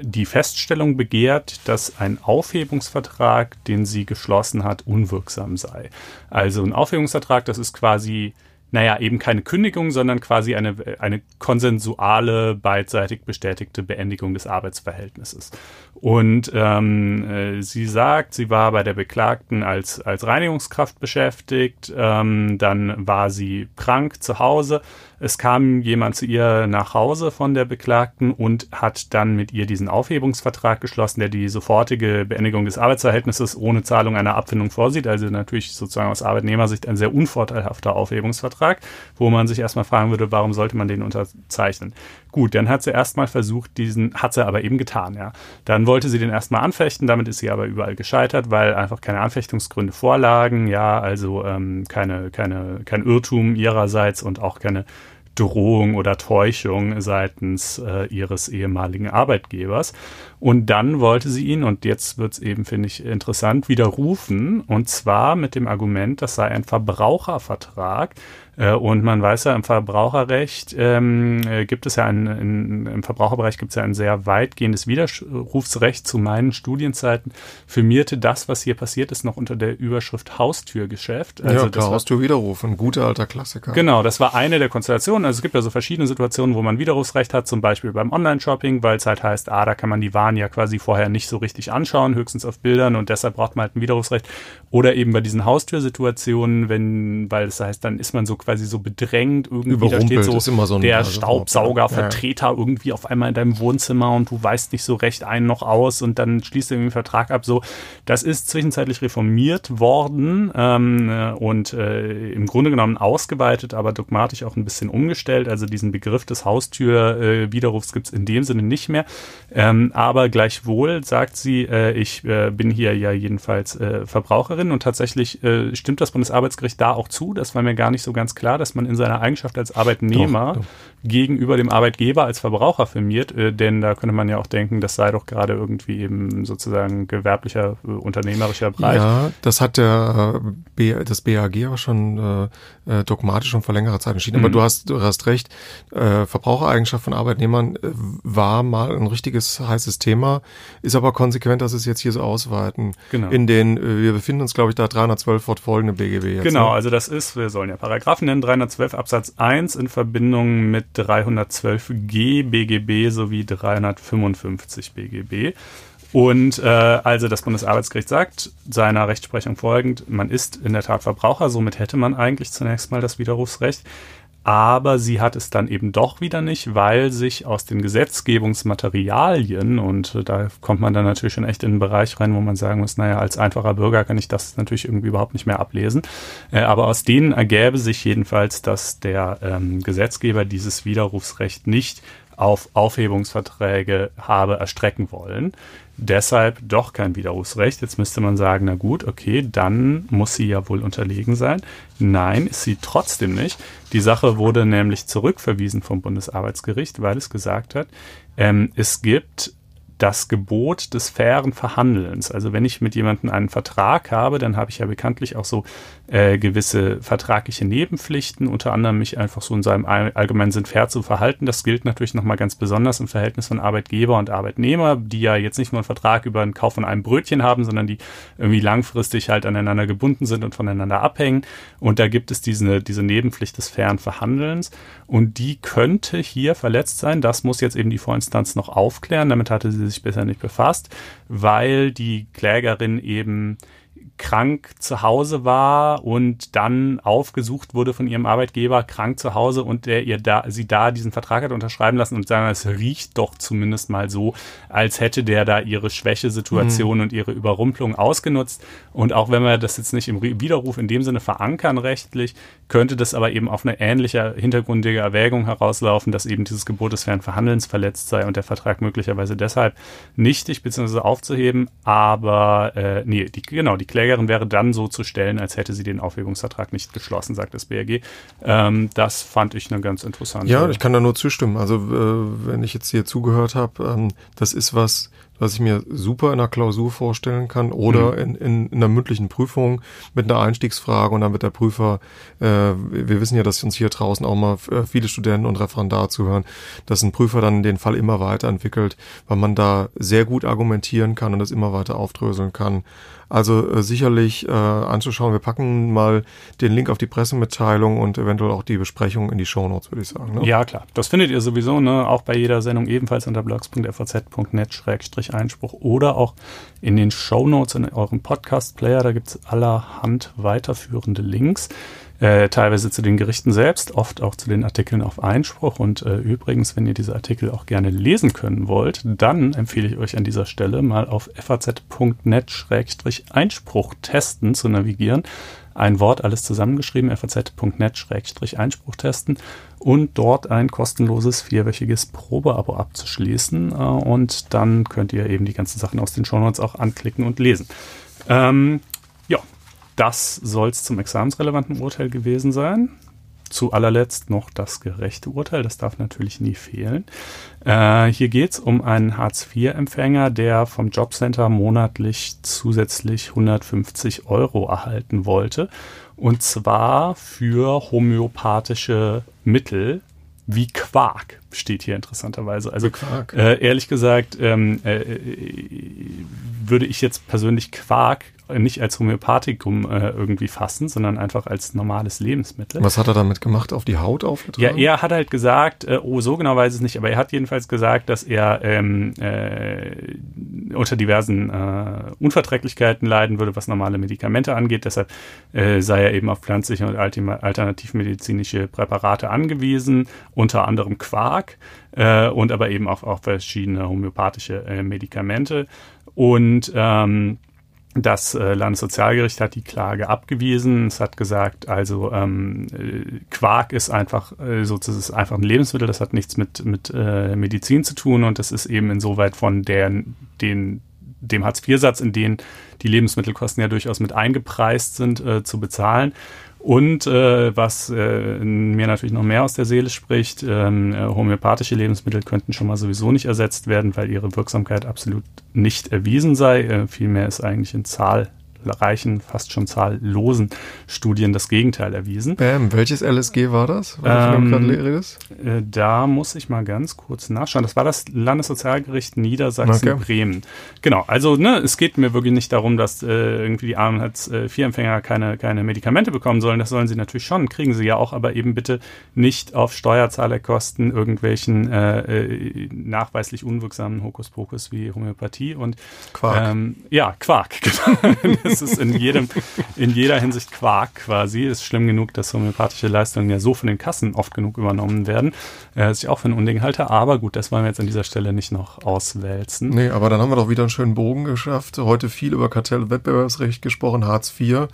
die Feststellung begehrt, dass ein Aufhebungsvertrag, den sie geschlossen hat, unwirksam sei. Also ein Aufhebungsvertrag, das ist quasi naja, eben keine Kündigung, sondern quasi eine, eine konsensuale, beidseitig bestätigte Beendigung des Arbeitsverhältnisses. Und ähm, äh, sie sagt, sie war bei der Beklagten als, als Reinigungskraft beschäftigt, ähm, dann war sie krank zu Hause. Es kam jemand zu ihr nach Hause von der Beklagten und hat dann mit ihr diesen Aufhebungsvertrag geschlossen, der die sofortige Beendigung des Arbeitsverhältnisses ohne Zahlung einer Abfindung vorsieht. Also natürlich sozusagen aus Arbeitnehmersicht ein sehr unvorteilhafter Aufhebungsvertrag, wo man sich erstmal fragen würde, warum sollte man den unterzeichnen? Gut, dann hat sie erstmal versucht, diesen, hat sie aber eben getan, ja. Dann wollte sie den erstmal anfechten, damit ist sie aber überall gescheitert, weil einfach keine Anfechtungsgründe vorlagen, ja, also ähm, keine, keine, kein Irrtum ihrerseits und auch keine Drohung oder Täuschung seitens äh, ihres ehemaligen Arbeitgebers. Und dann wollte sie ihn, und jetzt wird es eben, finde ich, interessant, widerrufen, und zwar mit dem Argument, das sei ein Verbrauchervertrag, und man weiß ja, im Verbraucherrecht ähm, äh, gibt es ja ein, in, im Verbraucherbereich gibt es ja ein sehr weitgehendes Widerrufsrecht. Zu meinen Studienzeiten firmierte das, was hier passiert ist, noch unter der Überschrift Haustürgeschäft. Also ja, klar, Haustürwiderruf, ein guter alter Klassiker. Genau, das war eine der Konstellationen. Also es gibt ja so verschiedene Situationen, wo man Widerrufsrecht hat, zum Beispiel beim Online-Shopping, weil es halt heißt, ah, da kann man die Waren ja quasi vorher nicht so richtig anschauen, höchstens auf Bildern und deshalb braucht man halt ein Widerrufsrecht. Oder eben bei diesen Haustürsituationen, wenn, weil das heißt, dann ist man so quasi so bedrängt, irgendwie da steht so, so ein, der Staubsaugervertreter ja. irgendwie auf einmal in deinem Wohnzimmer und du weißt nicht so recht einen noch aus und dann schließt du irgendwie einen Vertrag ab. So, das ist zwischenzeitlich reformiert worden ähm, äh, und äh, im Grunde genommen ausgeweitet, aber dogmatisch auch ein bisschen umgestellt. Also diesen Begriff des Haustürwiderrufs äh, gibt es in dem Sinne nicht mehr. Ähm, aber gleichwohl sagt sie, äh, ich äh, bin hier ja jedenfalls äh, Verbraucherin und tatsächlich stimmt das Bundesarbeitsgericht da auch zu. Das war mir gar nicht so ganz klar, dass man in seiner Eigenschaft als Arbeitnehmer doch, doch. gegenüber dem Arbeitgeber als Verbraucher firmiert, äh, denn da könnte man ja auch denken, das sei doch gerade irgendwie eben sozusagen gewerblicher, äh, unternehmerischer Bereich. Ja, das hat der äh, B, das BAG aber schon äh, äh, dogmatisch schon vor längerer Zeit entschieden. Mhm. Aber du hast, du hast recht, äh, Verbrauchereigenschaft von Arbeitnehmern war mal ein richtiges heißes Thema, ist aber konsequent, dass es jetzt hier so ausweiten. Genau. In den, wir befinden uns, glaube ich, da 312 fortfolgende BGB jetzt. Genau, ne? also das ist, wir sollen ja Paragraphen nennen, 312 Absatz 1 in Verbindung mit 312g BGB sowie 355 BGB. Und äh, also das Bundesarbeitsgericht sagt, seiner Rechtsprechung folgend, man ist in der Tat Verbraucher, somit hätte man eigentlich zunächst mal das Widerrufsrecht aber sie hat es dann eben doch wieder nicht, weil sich aus den Gesetzgebungsmaterialien, und äh, da kommt man dann natürlich schon echt in einen Bereich rein, wo man sagen muss, naja, als einfacher Bürger kann ich das natürlich irgendwie überhaupt nicht mehr ablesen, äh, aber aus denen ergäbe sich jedenfalls, dass der ähm, Gesetzgeber dieses Widerrufsrecht nicht auf Aufhebungsverträge habe erstrecken wollen. Deshalb doch kein Widerrufsrecht. Jetzt müsste man sagen, na gut, okay, dann muss sie ja wohl unterlegen sein. Nein, ist sie trotzdem nicht. Die Sache wurde nämlich zurückverwiesen vom Bundesarbeitsgericht, weil es gesagt hat, ähm, es gibt das Gebot des fairen Verhandelns. Also wenn ich mit jemandem einen Vertrag habe, dann habe ich ja bekanntlich auch so äh, gewisse vertragliche Nebenpflichten, unter anderem mich einfach so in seinem allgemeinen Sinn fair zu verhalten. Das gilt natürlich nochmal ganz besonders im Verhältnis von Arbeitgeber und Arbeitnehmer, die ja jetzt nicht nur einen Vertrag über den Kauf von einem Brötchen haben, sondern die irgendwie langfristig halt aneinander gebunden sind und voneinander abhängen. Und da gibt es diese, diese Nebenpflicht des fairen Verhandelns und die könnte hier verletzt sein. Das muss jetzt eben die Vorinstanz noch aufklären. Damit hatte sie sich bisher nicht befasst, weil die Klägerin eben krank zu Hause war und dann aufgesucht wurde von ihrem Arbeitgeber krank zu Hause und der ihr da sie da diesen Vertrag hat unterschreiben lassen und sagen, es riecht doch zumindest mal so, als hätte der da ihre Schwächesituation mhm. und ihre Überrumpelung ausgenutzt. Und auch wenn wir das jetzt nicht im Widerruf in dem Sinne verankern rechtlich, könnte das aber eben auf eine ähnliche hintergründige Erwägung herauslaufen, dass eben dieses Gebot des fairen Verhandelns verletzt sei und der Vertrag möglicherweise deshalb nichtig bzw. aufzuheben. Aber äh, nee, die, genau, die Kläger Klägerin wäre dann so zu stellen, als hätte sie den Aufhebungsvertrag nicht geschlossen, sagt das BRG. Ähm, das fand ich eine ganz interessante. Ja, ich kann da nur zustimmen. Also äh, wenn ich jetzt hier zugehört habe, ähm, das ist was, was ich mir super in einer Klausur vorstellen kann oder mhm. in, in, in einer mündlichen Prüfung mit einer Einstiegsfrage und dann wird der Prüfer, äh, wir wissen ja, dass uns hier draußen auch mal äh, viele Studenten und Referendar zuhören, dass ein Prüfer dann den Fall immer weiterentwickelt, weil man da sehr gut argumentieren kann und das immer weiter aufdröseln kann. Also äh, sicherlich äh, anzuschauen. Wir packen mal den Link auf die Pressemitteilung und eventuell auch die Besprechung in die Shownotes, würde ich sagen. Ne? Ja, klar. Das findet ihr sowieso, ne? auch bei jeder Sendung ebenfalls unter blogs.faz.net Einspruch oder auch in den Show Notes in eurem Podcast-Player. Da gibt es allerhand weiterführende Links. Äh, teilweise zu den Gerichten selbst, oft auch zu den Artikeln auf Einspruch. Und äh, übrigens, wenn ihr diese Artikel auch gerne lesen können wollt, dann empfehle ich euch an dieser Stelle mal auf faz.net-einspruch testen zu navigieren ein Wort, alles zusammengeschrieben, faz.net-einspruch testen und dort ein kostenloses vierwöchiges Probeabo abzuschließen. Äh, und dann könnt ihr eben die ganzen Sachen aus den Shownotes auch anklicken und lesen. Ähm, ja, das soll es zum examensrelevanten Urteil gewesen sein zu allerletzt noch das gerechte Urteil, das darf natürlich nie fehlen. Äh, hier geht es um einen Hartz-IV-Empfänger, der vom Jobcenter monatlich zusätzlich 150 Euro erhalten wollte Und zwar für homöopathische Mittel wie Quark steht hier interessanterweise. Also äh, ehrlich gesagt ähm, äh, würde ich jetzt persönlich Quark nicht als Homöopathikum äh, irgendwie fassen, sondern einfach als normales Lebensmittel. Was hat er damit gemacht? Auf die Haut aufgetragen? Ja, er hat halt gesagt, äh, oh, so genau weiß ich es nicht, aber er hat jedenfalls gesagt, dass er ähm, äh, unter diversen äh, Unverträglichkeiten leiden würde, was normale Medikamente angeht. Deshalb äh, sei er eben auf pflanzliche und alternativmedizinische Präparate angewiesen, unter anderem Quark äh, und aber eben auch auf verschiedene homöopathische Medikamente. Und ähm, das äh, Landessozialgericht hat die Klage abgewiesen. Es hat gesagt, also ähm, äh, Quark ist einfach äh, sozusagen ist einfach ein Lebensmittel, das hat nichts mit, mit äh, Medizin zu tun und das ist eben insoweit von der, den, dem Hartz-IV-Satz, in den die Lebensmittelkosten ja durchaus mit eingepreist sind, äh, zu bezahlen. Und äh, was äh, mir natürlich noch mehr aus der Seele spricht, ähm, äh, homöopathische Lebensmittel könnten schon mal sowieso nicht ersetzt werden, weil ihre Wirksamkeit absolut nicht erwiesen sei. Äh, vielmehr ist eigentlich in Zahl reichen, fast schon zahllosen Studien das Gegenteil erwiesen. Bam, welches LSG war das? Ähm, äh, da muss ich mal ganz kurz nachschauen. Das war das Landessozialgericht Niedersachsen-Bremen. Okay. Genau, also ne, es geht mir wirklich nicht darum, dass äh, irgendwie die armen Hartz-IV-Empfänger keine, keine Medikamente bekommen sollen. Das sollen sie natürlich schon, kriegen sie ja auch, aber eben bitte nicht auf Steuerzahlerkosten irgendwelchen äh, äh nachweislich unwirksamen Hokuspokus wie Homöopathie und Quark. Ähm, ja, Quark, genau es ist in jedem, in jeder Hinsicht Quark quasi. Ist schlimm genug, dass homöopathische Leistungen ja so von den Kassen oft genug übernommen werden, äh, ich auch für ein Unding halte. Aber gut, das wollen wir jetzt an dieser Stelle nicht noch auswälzen. Nee, aber dann haben wir doch wieder einen schönen Bogen geschafft. Heute viel über Kartell- und Wettbewerbsrecht gesprochen, Hartz IV.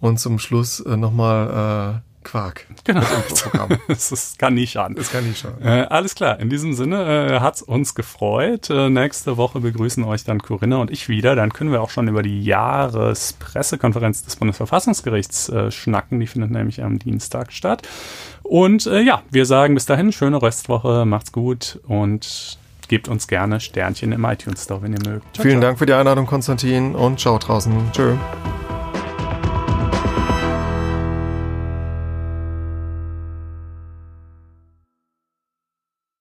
Und zum Schluss äh, nochmal äh, Quark. Genau. das ist, kann nie schaden. Das kann nie schaden. Äh, alles klar. In diesem Sinne äh, hat's uns gefreut. Äh, nächste Woche begrüßen euch dann Corinna und ich wieder. Dann können wir auch schon über die Jahrespressekonferenz des Bundesverfassungsgerichts äh, schnacken. Die findet nämlich am Dienstag statt. Und äh, ja, wir sagen bis dahin schöne Restwoche. Macht's gut und gebt uns gerne Sternchen im iTunes Store, wenn ihr mögt. Ciao, Vielen ciao. Dank für die Einladung, Konstantin, und ciao draußen. Tschö.